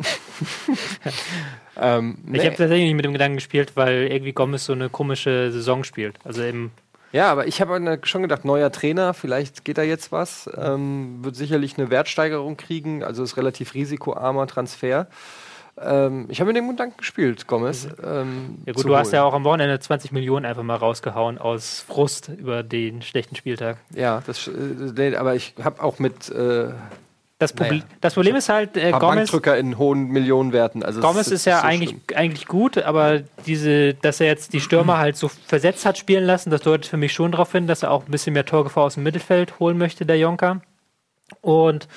Ähm, Ich nee. habe tatsächlich nicht mit dem Gedanken gespielt, weil irgendwie Gomez so eine komische Saison spielt. Also im Ja, aber ich habe schon gedacht, neuer Trainer, vielleicht geht da jetzt was. Ähm, wird sicherlich eine Wertsteigerung kriegen, also ist relativ risikoarmer Transfer. Ähm, ich habe mit dem Gedanken gespielt, Gomez. Ähm, ja gut, du hast ja auch am Wochenende 20 Millionen einfach mal rausgehauen aus Frust über den schlechten Spieltag. Ja, das, äh, aber ich habe auch mit äh, Das, Proble Naja. das Problem ist halt, äh, Gomez, Bankdrücker in hohen Millionenwerten. Also Gomez ist ja so eigentlich, schlimm. eigentlich gut, aber diese, dass er jetzt die Stürmer halt so versetzt hat spielen lassen, das deutet für mich schon darauf hin, dass er auch ein bisschen mehr Torgefahr aus dem Mittelfeld holen möchte, der Jonker. Und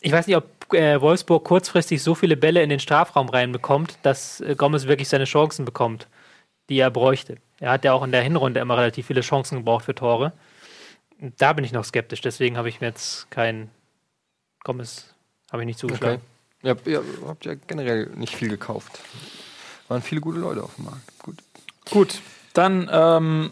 ich weiß nicht, ob äh, Wolfsburg kurzfristig so viele Bälle in den Strafraum reinbekommt, dass äh, Gomez wirklich seine Chancen bekommt, die er bräuchte. Er hat ja auch in der Hinrunde immer relativ viele Chancen gebraucht für Tore. Da bin ich noch skeptisch, deswegen habe ich mir jetzt keinen Gomez habe ich nicht zugeschlagen. Okay. Ja, ihr habt ja generell nicht viel gekauft. Waren viele gute Leute auf dem Markt. Gut. Gut, dann ähm,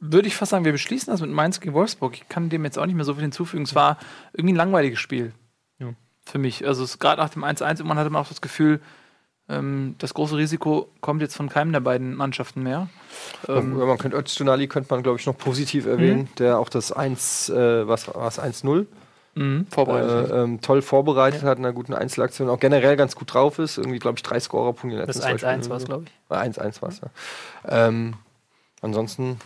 würde ich fast sagen, wir beschließen das mit Mainz gegen Wolfsburg. Ich kann dem jetzt auch nicht mehr so viel hinzufügen. Es war irgendwie ein langweiliges Spiel. Ja. Für mich. Also es- gerade nach dem 1-1 irgendwann hatte man auch das Gefühl, ähm, das große Risiko kommt jetzt von keinem der beiden Mannschaften mehr. Ähm, man könnte Öztunali könnte man, glaube ich, noch positiv erwähnen, der auch das 1, äh, was war es, 1-0 mhm, vorbereitet. äh, ähm, toll vorbereitet hat, in einer guten Einzelaktion, auch generell ganz gut drauf ist. Irgendwie, glaube ich, drei Scorerpunkte in den Das letzten zwei 1-1 Spielen war es, glaube ich. Äh, 1-1 war es, ja. Ähm, ansonsten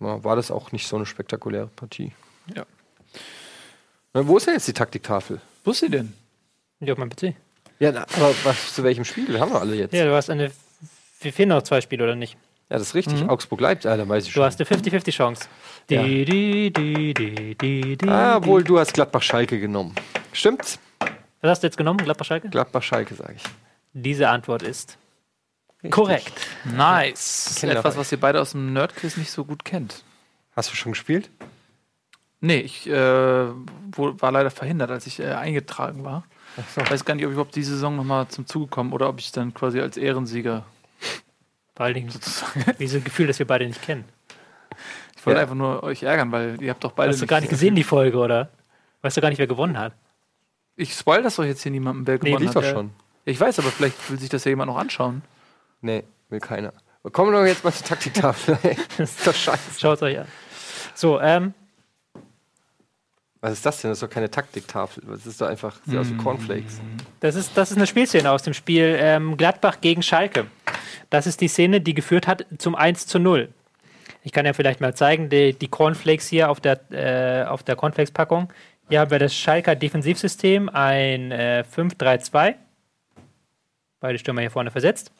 ja, war das auch nicht so eine spektakuläre Partie. Ja. Na, wo ist denn jetzt die Taktiktafel? Wo ist sie denn? Ja, auf meinem PC. Ja, na, aber was, zu welchem Spiel? Haben wir alle jetzt. Ja, du hast eine. Wir fehlen noch zwei Spiele, oder nicht? Ja, das ist richtig. Augsburg Leipzig, ah, da weiß ich Du schon. hast eine 50-50-Chance. Ja. Die, die, die, die, die, die, ah, die. wohl, du hast Gladbach-Schalke genommen. Stimmt's? Was hast du jetzt genommen, Gladbach-Schalke? Gladbach-Schalke, sage ich. Diese Antwort ist korrekt. Nice. Kinder- Etwas, was ihr beide aus dem Nerdquiz nicht so gut kennt. Hast du schon gespielt? Nee, ich äh, war leider verhindert, als ich äh, eingetragen war. Ich weiß gar nicht, ob ich überhaupt diese Saison nochmal zum Zuge komme oder ob ich dann quasi als Ehrensieger Vor allen Dingen sozusagen. dieses Gefühl, das wir beide nicht kennen. Ich wollte Ja. einfach nur euch ärgern, weil ihr habt doch beide. Hast du gar nicht gesehen, die Folge, oder? Weißt du gar nicht, wer gewonnen hat? Ich spoil das doch jetzt hier niemandem, wer gewonnen lief hat. doch schon. Ich weiß, aber vielleicht will sich das ja jemand noch anschauen. Nee, will keiner. Kommen wir doch jetzt mal zur Taktiktafel. das ist doch scheiße. Schaut es euch an. So, ähm, Was ist das denn? Das ist doch keine Taktiktafel. Das ist doch einfach, sieht aus wie Cornflakes. das ist, das ist eine Spielszene aus dem Spiel ähm, Gladbach gegen Schalke. Das ist die Szene, die geführt hat zum 1 zu 0. Ich kann ja vielleicht mal zeigen, die, die Cornflakes hier auf der, äh, auf der Cornflakes-Packung. Hier haben wir das Schalker Defensivsystem, ein äh, 5-3-2. Beide Stürmer hier vorne versetzt.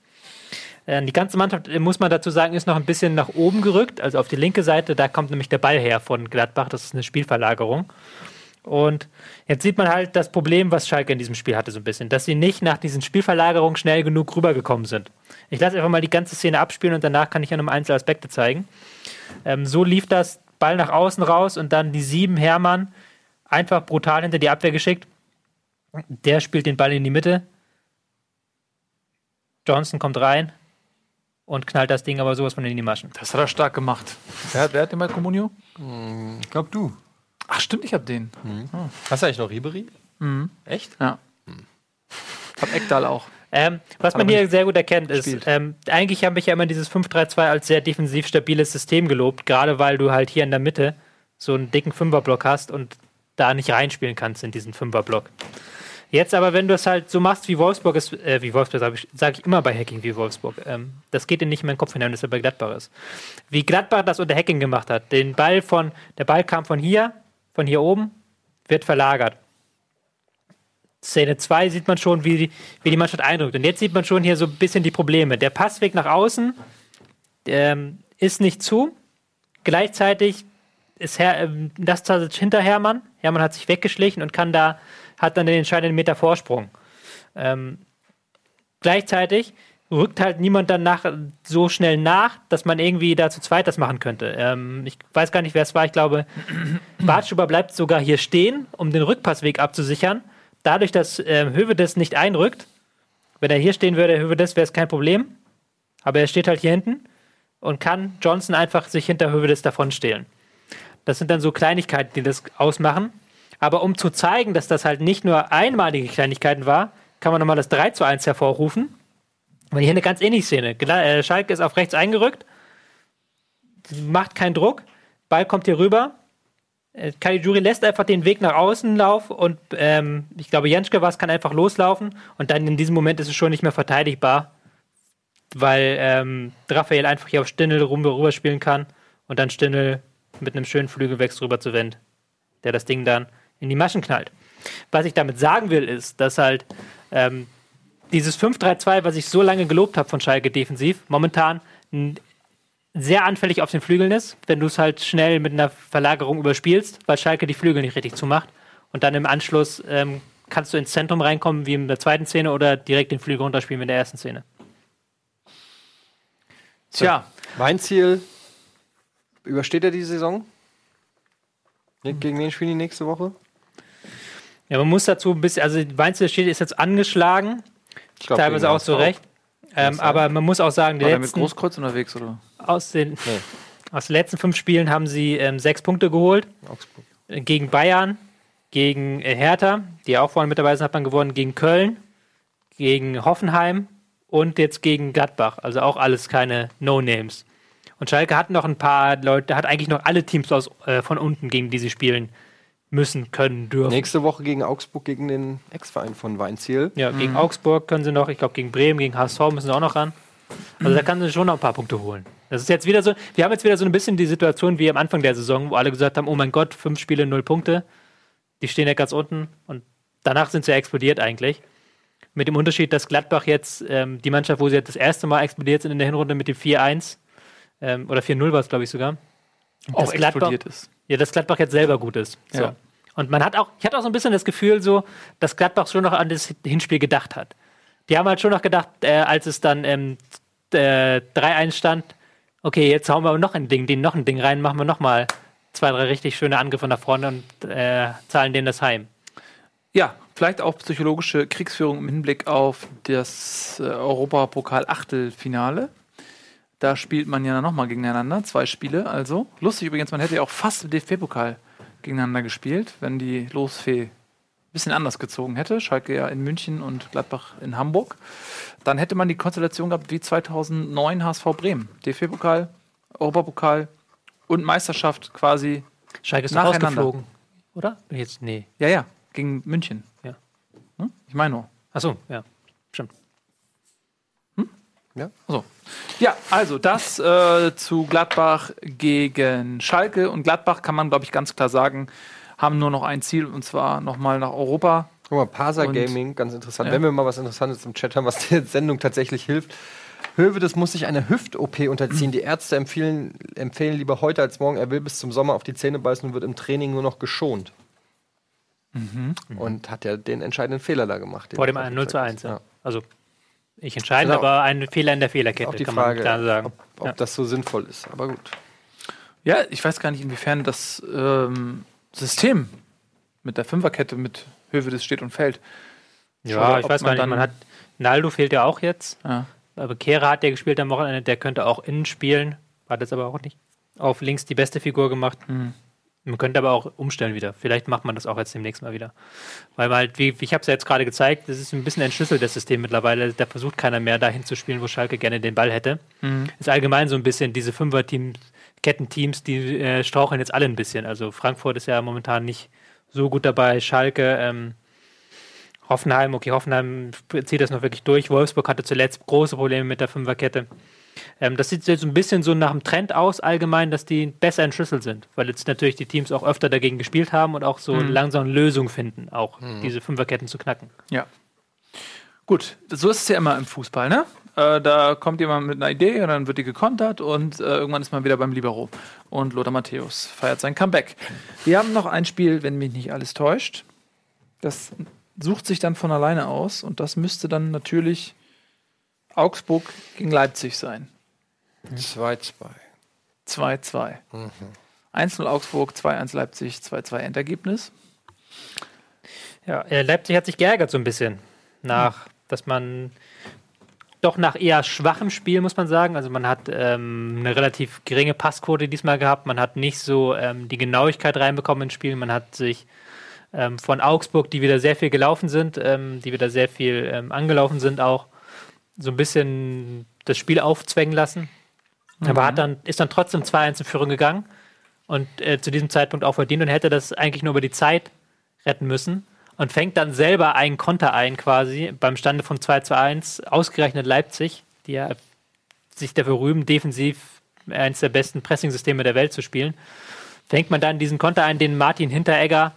Äh, die ganze Mannschaft, äh, muss man dazu sagen, ist noch ein bisschen nach oben gerückt, also auf die linke Seite. Da kommt nämlich der Ball her von Gladbach. Das ist eine Spielverlagerung. Und jetzt sieht man halt das Problem, was Schalke in diesem Spiel hatte, so ein bisschen, dass sie nicht nach diesen Spielverlagerungen schnell genug rübergekommen sind. Ich lasse einfach mal die ganze Szene abspielen und danach kann ich ja nochmal einzelne Aspekte zeigen. Ähm, so lief das Ball nach außen raus und dann die sieben Hermann einfach brutal hinter die Abwehr geschickt. Der spielt den Ball in die Mitte. Johnson kommt rein und knallt das Ding aber sowas von in die Maschen. Das hat er stark gemacht. Wer, hat- wer hat den bei Comunio? Ich glaub du. Ach, stimmt, ich hab den. Hast du eigentlich noch Ribery? Echt? Ja. Hab Eckdahl auch. Ähm, was man hier sehr gut erkennt, ist, ähm, eigentlich habe ich ja immer dieses 5-3-2 als sehr defensiv stabiles System gelobt, gerade weil du halt hier in der Mitte so einen dicken Fünferblock hast und da nicht reinspielen kannst in diesen Fünferblock. Jetzt aber, wenn du es halt so machst, wie Wolfsburg ist, äh, wie Wolfsburg sage ich, sag ich immer bei Hacking wie Wolfsburg, ähm, das geht dir nicht in meinen Kopf hinein, dass er bei Gladbach ist. Wie Gladbach das unter Hacking gemacht hat, den Ball von, der Ball kam von hier, von hier oben, wird verlagert. Szene 2 sieht man schon, wie die, wie die Mannschaft eindrückt. Und jetzt sieht man schon hier so ein bisschen die Probleme. Der Passweg nach außen ähm, ist nicht zu. Gleichzeitig ist Her ähm, das hinter Hermann. Hermann hat sich weggeschlichen und kann da, hat dann den entscheidenden Meter Vorsprung. Ähm, gleichzeitig rückt halt niemand dann nach, so schnell nach, dass man irgendwie da zu zweit das machen könnte. Ähm, ich weiß gar nicht, wer es war. Ich glaube, Bartschuber bleibt sogar hier stehen, um den Rückpassweg abzusichern. Dadurch, dass ähm, Hövedes nicht einrückt, wenn er hier stehen würde, Hövedes, wäre es kein Problem. Aber er steht halt hier hinten und kann Johnson einfach sich hinter Hövedes davon stehlen. Das sind dann so Kleinigkeiten, die das ausmachen. Aber um zu zeigen, dass das halt nicht nur einmalige Kleinigkeiten war, kann man nochmal das 3 zu 1 hervorrufen. Weil hier eine ganz ähnliche Szene. Äh, Schalke ist auf rechts eingerückt, macht keinen Druck, Ball kommt hier rüber. Äh, Caligiuri lässt einfach den Weg nach außen laufen und ähm, ich glaube, Jenschke was kann einfach loslaufen und dann in diesem Moment ist es schon nicht mehr verteidigbar, weil ähm, Raphael einfach hier auf Stindl rum rüber spielen kann und dann Stindl mit einem schönen Flügelwechsel rüber zu Wendt, der das Ding dann in die Maschen knallt. Was ich damit sagen will, ist, dass halt ähm, dieses 5-3-2, was ich so lange gelobt habe von Schalke defensiv, momentan sehr anfällig auf den Flügeln ist, wenn du es halt schnell mit einer Verlagerung überspielst, weil Schalke die Flügel nicht richtig zumacht. Und dann im Anschluss ähm, kannst du ins Zentrum reinkommen, wie in der zweiten Szene, oder direkt den Flügel runterspielen wie in der ersten Szene. Tja, Mein Ziel, übersteht er die Saison? Gegen wen spielen die nächste Woche? Ja, man muss dazu ein bisschen, also Weinzel steht ist jetzt angeschlagen, Ich glaub, teilweise auch zu HSV. Recht. Ähm, aber man muss auch sagen, die war der mit letzten Großkreuz unterwegs, oder? aus den Nee. Aus den letzten fünf Spielen haben sie ähm, sechs Punkte geholt. Augsburg. Gegen Bayern, gegen äh, Hertha, die auch vorhin mit dabei sind, hat man gewonnen, gegen Köln, gegen Hoffenheim und jetzt gegen Gladbach. Also auch alles keine No-Names. Und Schalke hat noch ein paar Leute, hat eigentlich noch alle Teams aus, äh, von unten, gegen die sie spielen müssen, können, dürfen. Nächste Woche gegen Augsburg gegen den Ex-Verein von Weinziel. Ja, gegen Augsburg können sie noch, ich glaube gegen Bremen, gegen HSV müssen sie auch noch ran. Also da kann sie schon noch ein paar Punkte holen. Das ist jetzt wieder so, wir haben jetzt wieder so ein bisschen die Situation wie am Anfang der Saison, wo alle gesagt haben, oh mein Gott, fünf Spiele, null Punkte. Die stehen ja ganz unten und danach sind sie ja explodiert eigentlich. Mit dem Unterschied, dass Gladbach jetzt ähm, die Mannschaft, wo sie jetzt das erste Mal explodiert sind in der Hinrunde mit dem 4-1 ähm, oder 4-0 war es, glaube ich, sogar. Auch explodiert ist. Ja, dass Gladbach jetzt selber gut ist. So. Ja. Und man hat auch, ich hatte auch so ein bisschen das Gefühl, so, dass Gladbach schon noch an das Hinspiel gedacht hat. Die haben halt schon noch gedacht, äh, als es dann ähm, äh, 3-1 stand, okay, jetzt hauen wir noch ein Ding, den noch ein Ding rein, machen wir noch mal zwei, drei richtig schöne Angriffe nach vorne und äh, zahlen denen das heim. Ja, vielleicht auch psychologische Kriegsführung im Hinblick auf das äh, Europapokal-Achtelfinale. Da spielt man ja nochmal gegeneinander, zwei Spiele also. Lustig übrigens, man hätte ja auch fast im DFB-Pokal gegeneinander gespielt, wenn die Losfee ein bisschen anders gezogen hätte. Schalke ja in München und Gladbach in Hamburg. Dann hätte man die Konstellation gehabt wie 2009 HSV Bremen. DFB-Pokal, Europapokal und Meisterschaft quasi. Schalke ist rausgeflogen, oder? Jetzt, nee. Ja, ja, gegen München. Ja. Hm? Ich meine nur. Achso, ja, stimmt. So. Ja, also das äh, zu Gladbach gegen Schalke. Und Gladbach kann man, glaube ich, ganz klar sagen, haben nur noch ein Ziel und zwar nochmal nach Europa. Guck mal, Parser Und- Gaming, ganz interessant. Ja. Wenn wir mal was Interessantes im Chat haben, was der Sendung tatsächlich hilft. Hövedes muss sich einer Hüft-OP unterziehen. Die Ärzte empfehlen, empfehlen lieber heute als morgen. Er will bis zum Sommer auf die Zähne beißen und wird im Training nur noch geschont. Und hat ja den entscheidenden Fehler da gemacht. Vor dem er 0 zu gezeigt 1. hat. Ja. Also, ich entscheide, Genau. aber ein Fehler in der Fehlerkette, Auch die kann Frage, man klar sagen. ob, ob Ja. das so sinnvoll ist. Aber gut. Ja, ich weiß gar nicht, inwiefern das ähm, System mit der Fünferkette mit Hövedes steht und fällt. Ja, Schade, ich weiß gar man nicht. Man hat Naldo fehlt ja auch jetzt. Ja. Aber Kehrer hat ja gespielt am Wochenende, der könnte auch innen spielen. Hat das aber auch nicht. Auf links die beste Figur gemacht. Mhm. Man könnte aber auch umstellen wieder. Vielleicht macht man das auch jetzt demnächst mal wieder. Weil man halt, wie, ich habe es ja jetzt gerade gezeigt, das ist ein bisschen entschlüsselt, das System mittlerweile. Da versucht keiner mehr dahin zu spielen, wo Schalke gerne den Ball hätte. Ist allgemein so ein bisschen diese Fünfer-Teams, Kettenteams, die äh, straucheln jetzt alle ein bisschen. Also Frankfurt ist ja momentan nicht so gut dabei. Schalke, ähm, Hoffenheim, okay, Hoffenheim zieht das noch wirklich durch. Wolfsburg hatte zuletzt große Probleme mit der Fünferkette. Ähm, das sieht jetzt ein bisschen so nach dem Trend aus, allgemein, dass die besser entschlüsselt sind, weil jetzt natürlich die Teams auch öfter dagegen gespielt haben und auch so langsam Lösungen finden, auch diese Fünferketten zu knacken. Ja. Gut, so ist es ja immer im Fußball, ne? Äh, da kommt jemand mit einer Idee und dann wird die gekontert und äh, irgendwann ist man wieder beim Libero. Und Lothar Matthäus feiert sein Comeback. Wir haben noch ein Spiel, wenn mich nicht alles täuscht. Das sucht sich dann von alleine aus und das müsste dann natürlich Augsburg gegen Leipzig sein. 2-2. 2-2. 1-0 Augsburg, 2-1 Leipzig, 2-2 Endergebnis. Ja, äh, Leipzig hat sich geärgert so ein bisschen nach, dass man doch nach eher schwachem Spiel, muss man sagen. Also man hat ähm, eine relativ geringe Passquote diesmal gehabt. Man hat nicht so ähm, die Genauigkeit reinbekommen ins Spiel. Man hat sich ähm, von Augsburg, die wieder sehr viel gelaufen sind, ähm, die wieder sehr viel ähm, angelaufen sind, auch so ein bisschen das Spiel aufzwängen lassen. Aber hat dann, ist dann trotzdem 2-1 in Führung gegangen und äh, zu diesem Zeitpunkt auch verdient und hätte das eigentlich nur über die Zeit retten müssen und fängt dann selber einen Konter ein quasi beim Stande von 2 zu 1, ausgerechnet Leipzig, die ja sich dafür rühmen, defensiv eines der besten Pressingsysteme der Welt zu spielen. Fängt man dann diesen Konter ein, den Martin Hinteregger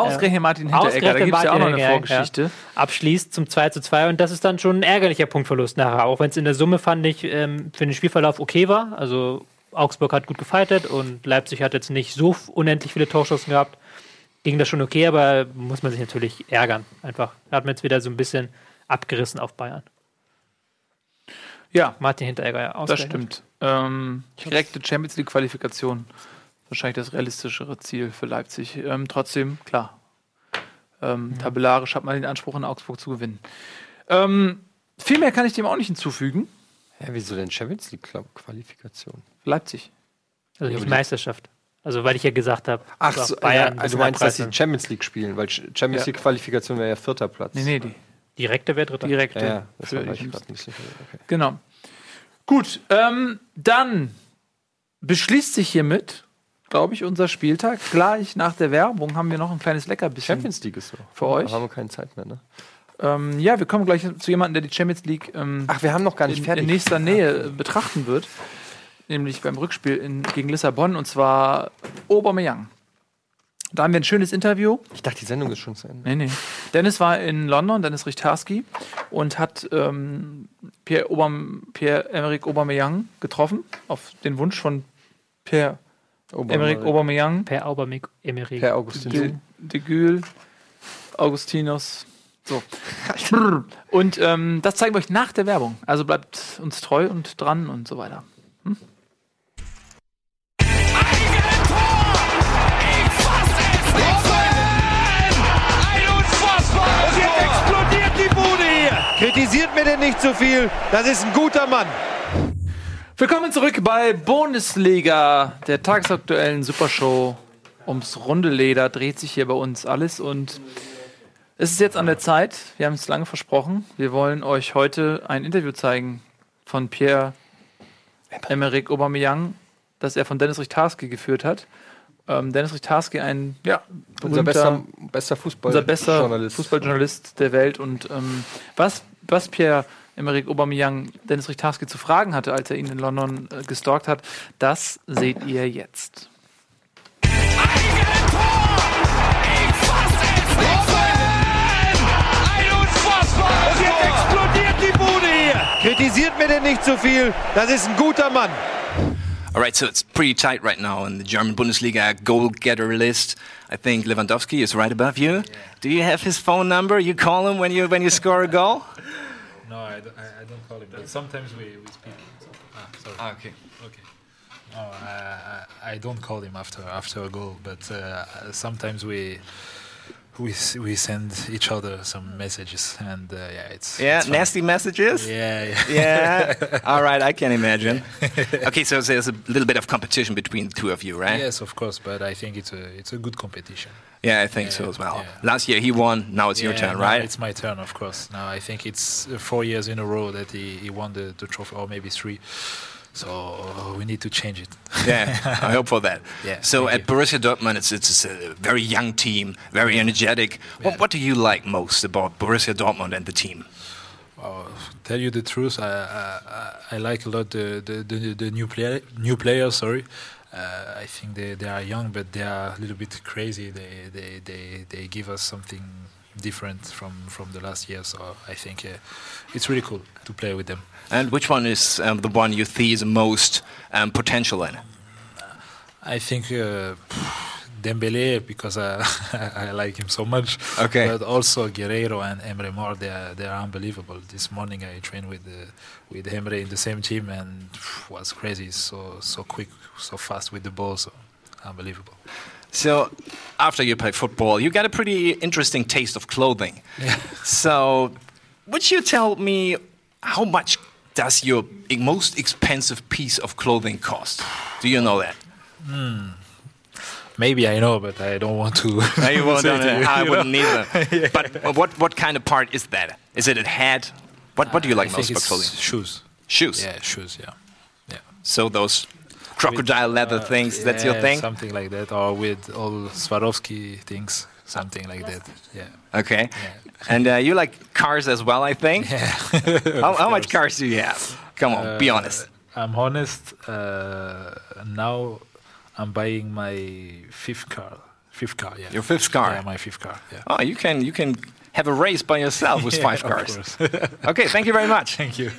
Ausgerechnet Martin Hinteregger, da gibt es ja auch noch eine Vorgeschichte. abschließt zum 2 zu 2 und das ist dann schon ein ärgerlicher Punktverlust nachher, auch wenn es in der Summe fand ich ähm, für den Spielverlauf okay war. Also Augsburg hat gut gefightet und Leipzig hat jetzt nicht so unendlich viele Torschancen gehabt. Ging das schon okay, aber muss man sich natürlich ärgern. Einfach hat man jetzt wieder so ein bisschen abgerissen auf Bayern. Ja, Martin Hinteregger, ja, Das stimmt. Ähm, direkte Champions League Qualifikation. Wahrscheinlich das realistischere Ziel für Leipzig. Ähm, trotzdem, klar. Ähm, Tabellarisch hat man den Anspruch, in Augsburg zu gewinnen. Ähm, viel mehr kann ich dem auch nicht hinzufügen. Ja, wieso denn Champions League Qualifikation? Leipzig. Also nicht Meisterschaft. Also weil ich ja gesagt habe, Ach so, Bayern ja, also du meinst, dass sie Champions League spielen, weil Ch- Champions Ja. League Qualifikation wäre ja vierter Platz. Nee, nee, die direkte wäre dritter. direkte. Ja, ja, das war ich nicht sicher. Okay. Genau. Gut, ähm, dann beschließt sich hiermit, glaube ich, unser Spieltag. Gleich nach der Werbung haben wir noch ein kleines Leckerbissen. Champions League ist so. Für euch? Da haben wir keine Zeit mehr, ne? Ähm, ja, wir kommen gleich zu jemandem, der die Champions League ähm, Ach, wir haben noch gar nicht in, fertig. in nächster Nähe äh, betrachten wird. Nämlich beim Rückspiel in, gegen Lissabon und zwar Aubameyang. Da haben wir ein schönes Interview. ich dachte, die Sendung ist schon zu Ende. Nee, nee. Dennis war in London, Dennis Richtarski, und hat ähm, Pierre, Obam, Pierre Emerick Aubameyang getroffen, auf den Wunsch von Pierre Emerick Aubameyang, Per Aubameyang Emery. Per Augustin. de, Gül, Augustinus. So. Und ähm, das zeigen wir euch nach der Werbung. Also bleibt uns treu und dran und so weiter. Und jetzt explodiert die Bude hier. Kritisiert mir denn nicht zu viel. Das ist ein guter Mann. Willkommen zurück bei Bundesliga, der tagesaktuellen Supershow. Ums runde Leder dreht sich hier bei uns alles und es ist jetzt an der Zeit, wir haben es lange versprochen, wir wollen euch heute ein Interview zeigen von Pierre Emerick Aubameyang, das er von Dennis Richtarski geführt hat. Ähm, Dennis Richtarski, ein ja, Unser bester, bester Fußball unser bester. Fußballjournalist der Welt. Und ähm, was, was Pierre Emerick Aubameyang Dennis Richtarski zu fragen hatte, als er ihn in London äh, gestalkt hat, das seht ihr jetzt. Und jetzt explodiert die Bude hier. Kritisiert mir denn nicht zu viel. Das ist ein guter Mann. All right, so it's pretty tight right now in the German Bundesliga goal getter list. I think Lewandowski is right above you. Do you have his phone number? You call him when you when you score a goal? No, I, don't- I, I don't call him, but sometimes we, we speak. Ah, sorry. Okay. Okay. No, I, I, I don't call him after after a goal, but uh, sometimes we we we send each other some messages, and uh, yeah, it's Yeah, it's nasty messages. Yeah, yeah. Yeah. All right, I can imagine. Okay, so there's a little bit of competition between the two of you, right? Yes, of course, but I think it's a it's a good competition. Yeah, I think Yeah, so as well. Last year he won. Now it's your turn, right? It's my turn, of course. Now I think it's uh, four years in a row that he, he won the, the trophy, or maybe three. So uh, we need to change it. Yeah, I hope for that. Yeah, So at you. Borussia Dortmund, it's, it's a very young team, very energetic. What, what do you like most about Borussia Dortmund and the team? Uh, tell you the truth, I, I, I I like a lot the the, the, the new player new players. Sorry, uh, I think they, they are young, but they are a little bit crazy. They they, they, they give us something different from, from the last year. So I think uh, it's really cool to play with them. And which one is um, the one you see the most um, potential in? I think uh, Dembele because uh, I like him so much. Okay. But also Guerrero and Emre Mor, they are they are unbelievable. This morning I trained with uh, with Emre in the same team and was crazy. So so quick, so fast with the ball. So unbelievable. So, after you play football, you get a pretty interesting taste of clothing. Yeah. So, would you tell me how much does your most expensive piece of clothing cost? Do you know that? Hmm. Maybe I know, but I don't want to. No, you won't say know to that. you, I you wouldn't know. either. But what what kind of part is that? Is it a hat? What what do you like I most about clothing? Shoes. Shoes. Yeah, shoes. Yeah. Yeah. So those crocodile leather uh, things. That's your thing. Something like that, or with all Swarovski things, something like that. Yeah. Okay. And uh, you like cars as well, I think. how, how much cars do you have? Come on, be Uh, honest. I'm honest. Uh, now I'm buying my fifth car. Fifth car, yeah. Your fifth car. Yeah, my fifth car. Yeah. Oh, you can you can have a race by yourself with Yeah, five of cars. course. Okay, thank you very much. Thank you.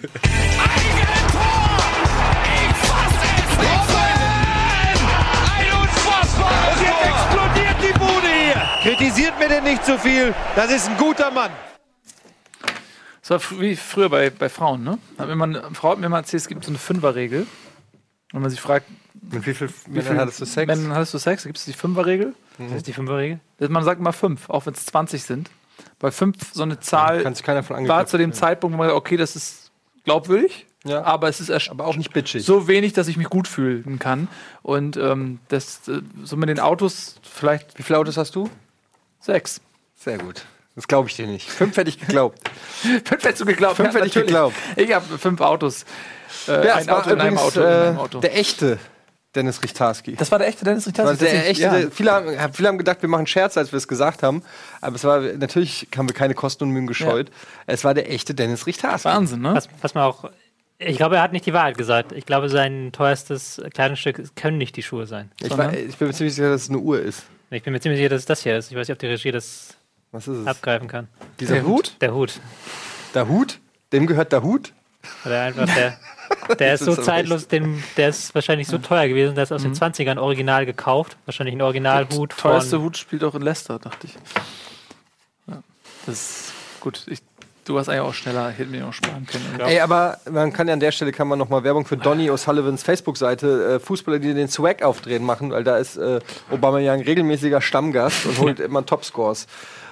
Kritisiert mir denn nicht zu viel. Das ist ein guter Mann. Das war wie früher bei, bei Frauen, ne? Mal, eine Frau hat mir mal erzählt, es gibt so eine Fünferregel. Wenn man sich fragt, Mit wie viel wie Männern hattest du Sex? Männern hattest du Sex? Gibt es die Fünferregel? Das ist die Fünferregel. Man sagt immer fünf, auch wenn es 20 sind. Bei fünf so eine Zahl Kann sich keiner von war zu dem werden. Zeitpunkt, wo man sagt, okay, das ist glaubwürdig. Ja. aber es ist Aber auch nicht bitchig. so wenig, dass ich mich gut fühlen kann. Und ähm, das äh, so mit den Autos vielleicht Wie viele Autos hast du? Sechs. Sehr gut. Das glaube ich dir nicht. Fünf hätte ich geglaubt. Fünf hättest du geglaubt? Fünf hätte ich geglaubt. Ich habe fünf Autos. Äh, Ja, ein Auto in einem übrigens, Auto in äh, einem Auto. Der echte Dennis Richtarski. Das war der echte Dennis Das war Richtarski. der echte, Ja. viele, haben, viele haben gedacht, wir machen Scherz, als wir es gesagt haben. Aber es war natürlich haben wir keine Kosten und Mühen gescheut. Es war der echte Dennis Richtarski. Wahnsinn, ne? Was, was man auch. Ich glaube, er hat nicht die Wahrheit gesagt. Ich glaube, sein teuerstes Kleidungsstück können nicht die Schuhe sein. Ich, war, ich bin mir ziemlich sicher, dass es eine Uhr ist. Ich bin mir ziemlich sicher, dass es das hier ist. Ich weiß nicht, ob die Regie das Was ist es? abgreifen kann. Dieser Der Hut? Der Hut. Der Hut? Dem gehört der Hut? Oder einfach der. Der ist so zeitlos, den, der ist wahrscheinlich so teuer gewesen, der ist aus den 20ern original gekauft. Wahrscheinlich ein Originalhut Teuerste von. Hut spielt auch in Leicester, dachte ich. Ja, das ist gut. Ich, du warst eigentlich auch schneller, hätten wir noch sparen können. Ey, aber man kann ja an der Stelle kann man noch mal Werbung für Donny O'Sullivans Facebook-Seite äh, Fußballer, die den Swag aufdrehen machen, weil da ist äh, Obama ja ein regelmäßiger Stammgast und holt immer Topscores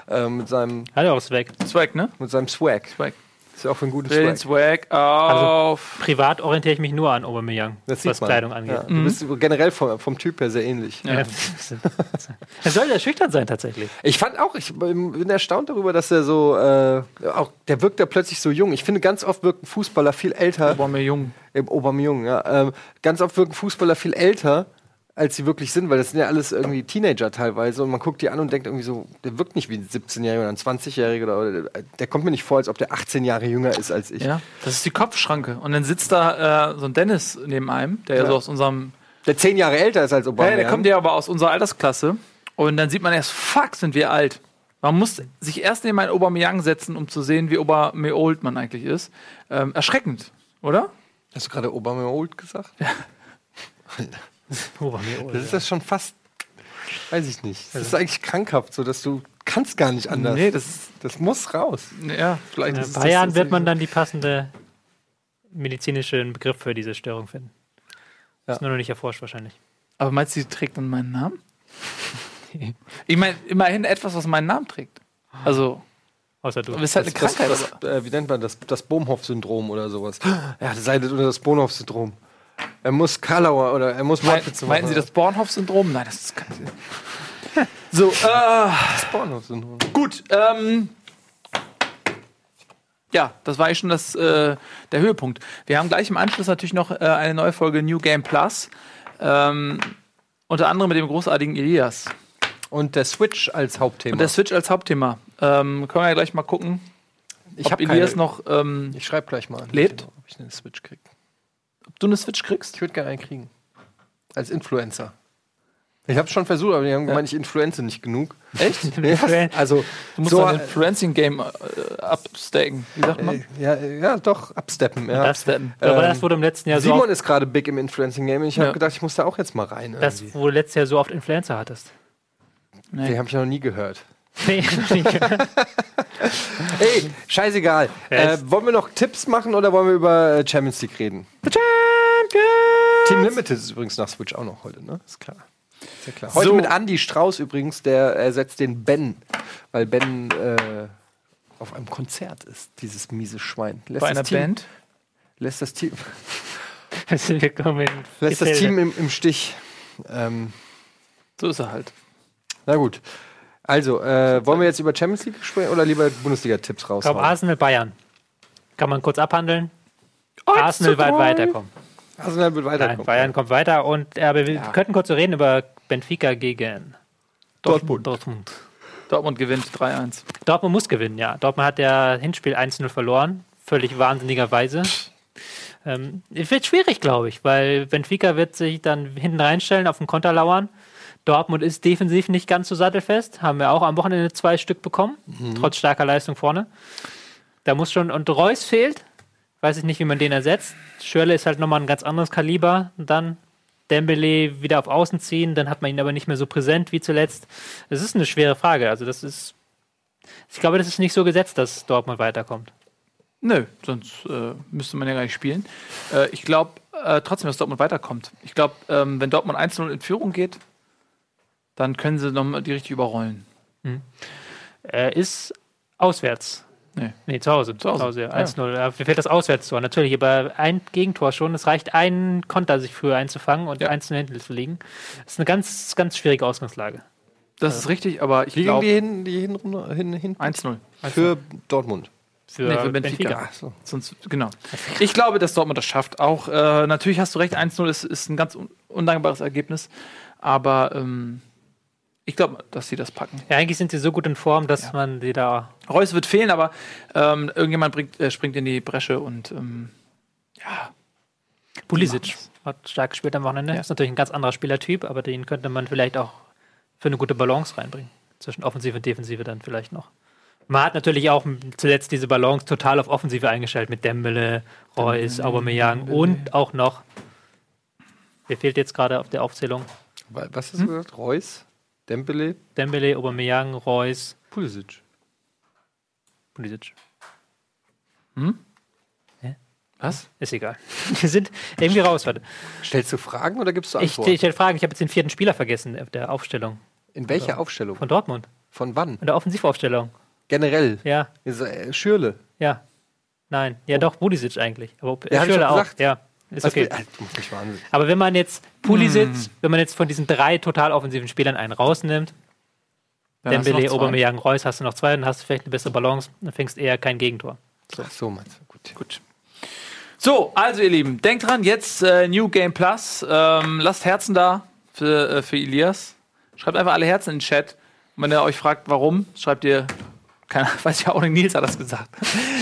äh, mit seinem Hat er auch weg. Swag, ne? mit seinem Swag. Swag. Ist ja auch für ein gutes Swag. Swag auf. Privat orientiere ich mich nur an Aubameyang, Das was man. Kleidung Ja, angeht. du bist generell vom, vom Typ her sehr ähnlich. Ja. er soll ja schüchtern sein, tatsächlich. Ich fand auch, ich bin erstaunt darüber, dass er so, äh, auch der wirkt ja plötzlich so jung. Ich finde, ganz oft wirken Fußballer viel älter. Im Aubameyang, ja. Ähm, ganz oft wirken Fußballer viel älter, als sie wirklich sind, weil das sind ja alles irgendwie Teenager teilweise und man guckt die an und denkt irgendwie so, der wirkt nicht wie ein 17-Jähriger oder ein 20-Jähriger oder, oder der kommt mir nicht vor, als ob der 18 Jahre jünger ist als ich. Ja, das ist die Kopfschranke. Und dann sitzt da äh, so ein Dennis neben einem, der ja, Ja. so aus unserem. Der 10 Jahre älter ist als Ja, Aubameyang. der kommt ja aber aus unserer Altersklasse. Und dann sieht man erst, fuck, sind wir alt. Man muss sich erst neben einen Aubameyang setzen, um zu sehen, wie Obermeold man eigentlich ist. Ähm, erschreckend, oder? Hast du gerade old gesagt? Aubameyang. Das ist das schon fast, weiß ich nicht. Das ist eigentlich krankhaft, so dass du kannst gar nicht anders. Nee, das ist. Das muss raus. Ja, vielleicht In ist ein paar das Jahren wird man dann die passende medizinische Begriff für diese Störung finden. Ja. Ist nur noch nicht erforscht wahrscheinlich. so. Aber meinst du, sie trägt dann meinen Namen? ich meine, immerhin etwas, was meinen Namen trägt. Also, Außer du. bist halt eine Das, Krankheit. das, das, äh, wie nennt man das? Das Bohmhoff-Syndrom oder sowas. Er leidet unter das Bohmhoff-Syndrom. Er muss Karlauer oder er muss Wortwitze meinten Sie machen. das Bornhoff-Syndrom? Nein, das ist kein So, äh, das Bohmhoff-Syndrom? gut. Ähm, ja, das war eigentlich schon das, äh, der Höhepunkt. Wir haben gleich im Anschluss natürlich noch äh, eine neue Folge New Game Plus. Ähm, unter anderem mit dem großartigen Elias. Und der Switch als Hauptthema. Und der Switch als Hauptthema. Ähm, können wir ja gleich mal gucken, ich habe Elias keine. noch, ähm, Ich schreibe gleich mal. Lebt? Ob ich eine Switch kriege. Ob du eine Switch kriegst. Ich würde gerne einen kriegen. Als Influencer. Ich habe schon versucht, aber die haben gemeint, ich influenze nicht genug. Echt? Ja, also Du musst so, dein Influencing-Game äh, upstaken. Wie sagt man? äh, ja, ja, doch absteppen. Ja. Upsteppen. Aber Ähm, das wurde im letzten Jahr so Simon ist gerade big im Influencing-Game. Ich habe Ja. gedacht, ich muss da auch jetzt mal rein. das, irgendwie. wo du letztes Jahr so oft Influencer hattest. Den habe ich noch nie gehört. Nee. Ey, scheißegal. Äh, wollen wir noch Tipps machen oder wollen wir über äh, Champions League reden? Team Limited ist übrigens nach Switch auch noch heute, ne? Ist klar. Ist ja klar. Heute So. mit Andy Strauß übrigens, der ersetzt den Ben, weil Ben äh, auf einem Konzert ist, dieses miese Schwein. Lässt Bei das einer Team, Band. Lässt das Team, wir kommen in lässt das. Team im, im Stich. Ähm, So ist er halt. na gut. Also, äh, wollen wir jetzt über Champions League sprechen oder lieber Bundesliga-Tipps Ich glaube, raushauen? Arsenal, Bayern. Kann man kurz abhandeln. Arsenal wird weiterkommen. Arsenal wird Nein, weiterkommen. Bayern kommt weiter. Und, aber wir könnten kurz so reden über Benfica gegen Dortmund. Dortmund. Dortmund gewinnt 3-1. Dortmund muss gewinnen, ja. Dortmund hat ja Hinspiel 1-0 verloren. Völlig wahnsinnigerweise. Ähm, es wird schwierig, glaube ich, weil Benfica wird sich dann hinten reinstellen, auf den Konter lauern. Dortmund ist defensiv nicht ganz so sattelfest. Haben wir auch am Wochenende zwei Stück bekommen, trotz starker Leistung vorne. Da muss schon, und Reus fehlt. Weiß ich nicht, wie man den ersetzt. Schörle ist halt nochmal ein ganz anderes Kaliber. Und dann Dembele wieder auf Außen ziehen, dann hat man ihn aber nicht mehr so präsent wie zuletzt. Es ist eine schwere Frage. Also, das ist ich glaube, das ist nicht so gesetzt, dass Dortmund weiterkommt. Nö, sonst äh, müsste man ja gar nicht spielen. Äh, ich glaube äh, trotzdem, dass Dortmund weiterkommt. Ich glaube, ähm, wenn Dortmund 1-0 in Führung geht, dann können sie nochmal die richtig überrollen. Er ist auswärts Nee, zu Hause. Zu Hause. Hause, ja. Ja. 1-0. Ja. Mir fehlt das Auswärtstor natürlich, aber ein Gegentor schon. Es reicht, einen Konter sich früher einzufangen und Ja. 1 hinten zu liegen. Das ist eine ganz, ganz schwierige Ausgangslage. Das ist richtig, aber ich Wie ging die, glaube hin, die Hinrunde hin, hin 1-0. für Dortmund? Für, Nee, für Benfica. Ach so. Sonst, genau. Ich glaube, dass Dortmund das schafft. Auch äh, natürlich hast du recht, 1-0 ist, ist ein ganz un undankbares Ergebnis. Aber ähm, ich glaube, dass sie das packen. Ja, eigentlich sind sie so gut in Form, dass man sie da. Reus wird fehlen, aber ähm, irgendjemand bringt, äh, springt in die Bresche und ähm, ja, Pulisic hat stark gespielt am Wochenende. Ja. Ist natürlich ein ganz anderer Spielertyp, aber den könnte man vielleicht auch für eine gute Balance reinbringen. Zwischen Offensive und Defensive dann vielleicht noch. Man hat natürlich auch zuletzt diese Balance total auf Offensive eingestellt mit Dembele, Reus, Aubameyang und auch noch. Wer fehlt jetzt gerade auf der Aufzählung? Wa- Was hast du gesagt? Reus? Dembele? Dembele, Aubameyang, Reus, Pulisic. Pulisic. was? Ist egal. Wir sind irgendwie raus heute. Stellst du Fragen oder gibst du Antworten? ich stelle Fragen. Ich habe jetzt den vierten Spieler vergessen auf der Aufstellung In welcher Aufstellung? von Dortmund. Von wann? In der Offensivaufstellung. Generell. Ja, Ist, äh, Schürle. ja. Nein, ja doch, Pulisic eigentlich. Aber Ja, doch auch. gesagt. Ja, ist Was okay. Aber wenn man jetzt Pulisic, Hm. wenn man jetzt von diesen drei total offensiven Spielern einen rausnimmt, Dann Dembele. Aubameyang, Reus, hast du noch zwei, dann hast du vielleicht eine bessere Balance, dann fängst eher kein Gegentor. Ach so, meinst du. Gut. Gut. So, also ihr Lieben, denkt dran, jetzt äh, New Game Plus. Ähm, lasst Herzen da für, äh, für Elias. Schreibt einfach alle Herzen in den Chat. Und wenn er euch fragt, warum, schreibt ihr, keine, weiß ja auch nicht, Nils hat das gesagt.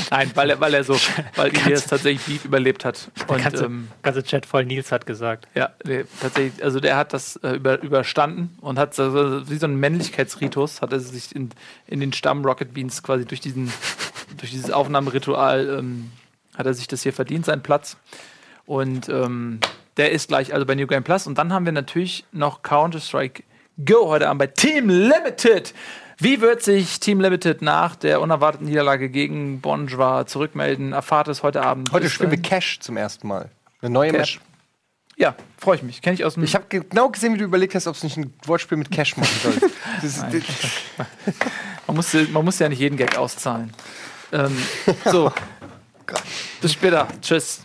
Nein, weil er, weil er so, weil Elias tatsächlich Beef überlebt hat. Und Ganze, ähm, ganze Chat voll Nils hat gesagt. ja, nee, tatsächlich, also der hat das äh, über, überstanden und hat so, wie so ein Männlichkeitsritus, hat er sich in, in den Stamm Rocket Beans quasi durch diesen, durch dieses Aufnahmeritual, ähm, hat er sich das hier verdient, seinen Platz. Und ähm, der ist gleich also bei New Game Plus. Und dann haben wir natürlich noch Counter-Strike Go heute Abend bei Team Limited. Wie wird sich Team Limited nach der unerwarteten Niederlage gegen Bonjwa zurückmelden? Erfahrt es heute Abend. Heute spielen wir. Cash zum ersten Mal. Eine neue Cash. Map. Ja, freue ich mich. Kenne ich aus dem. Ich habe genau gesehen, wie du überlegt hast, ob es nicht ein Wortspiel mit Cash machen soll. Man muss, man muss ja nicht jeden Gag auszahlen. Ähm, so. Bis später. Tschüss.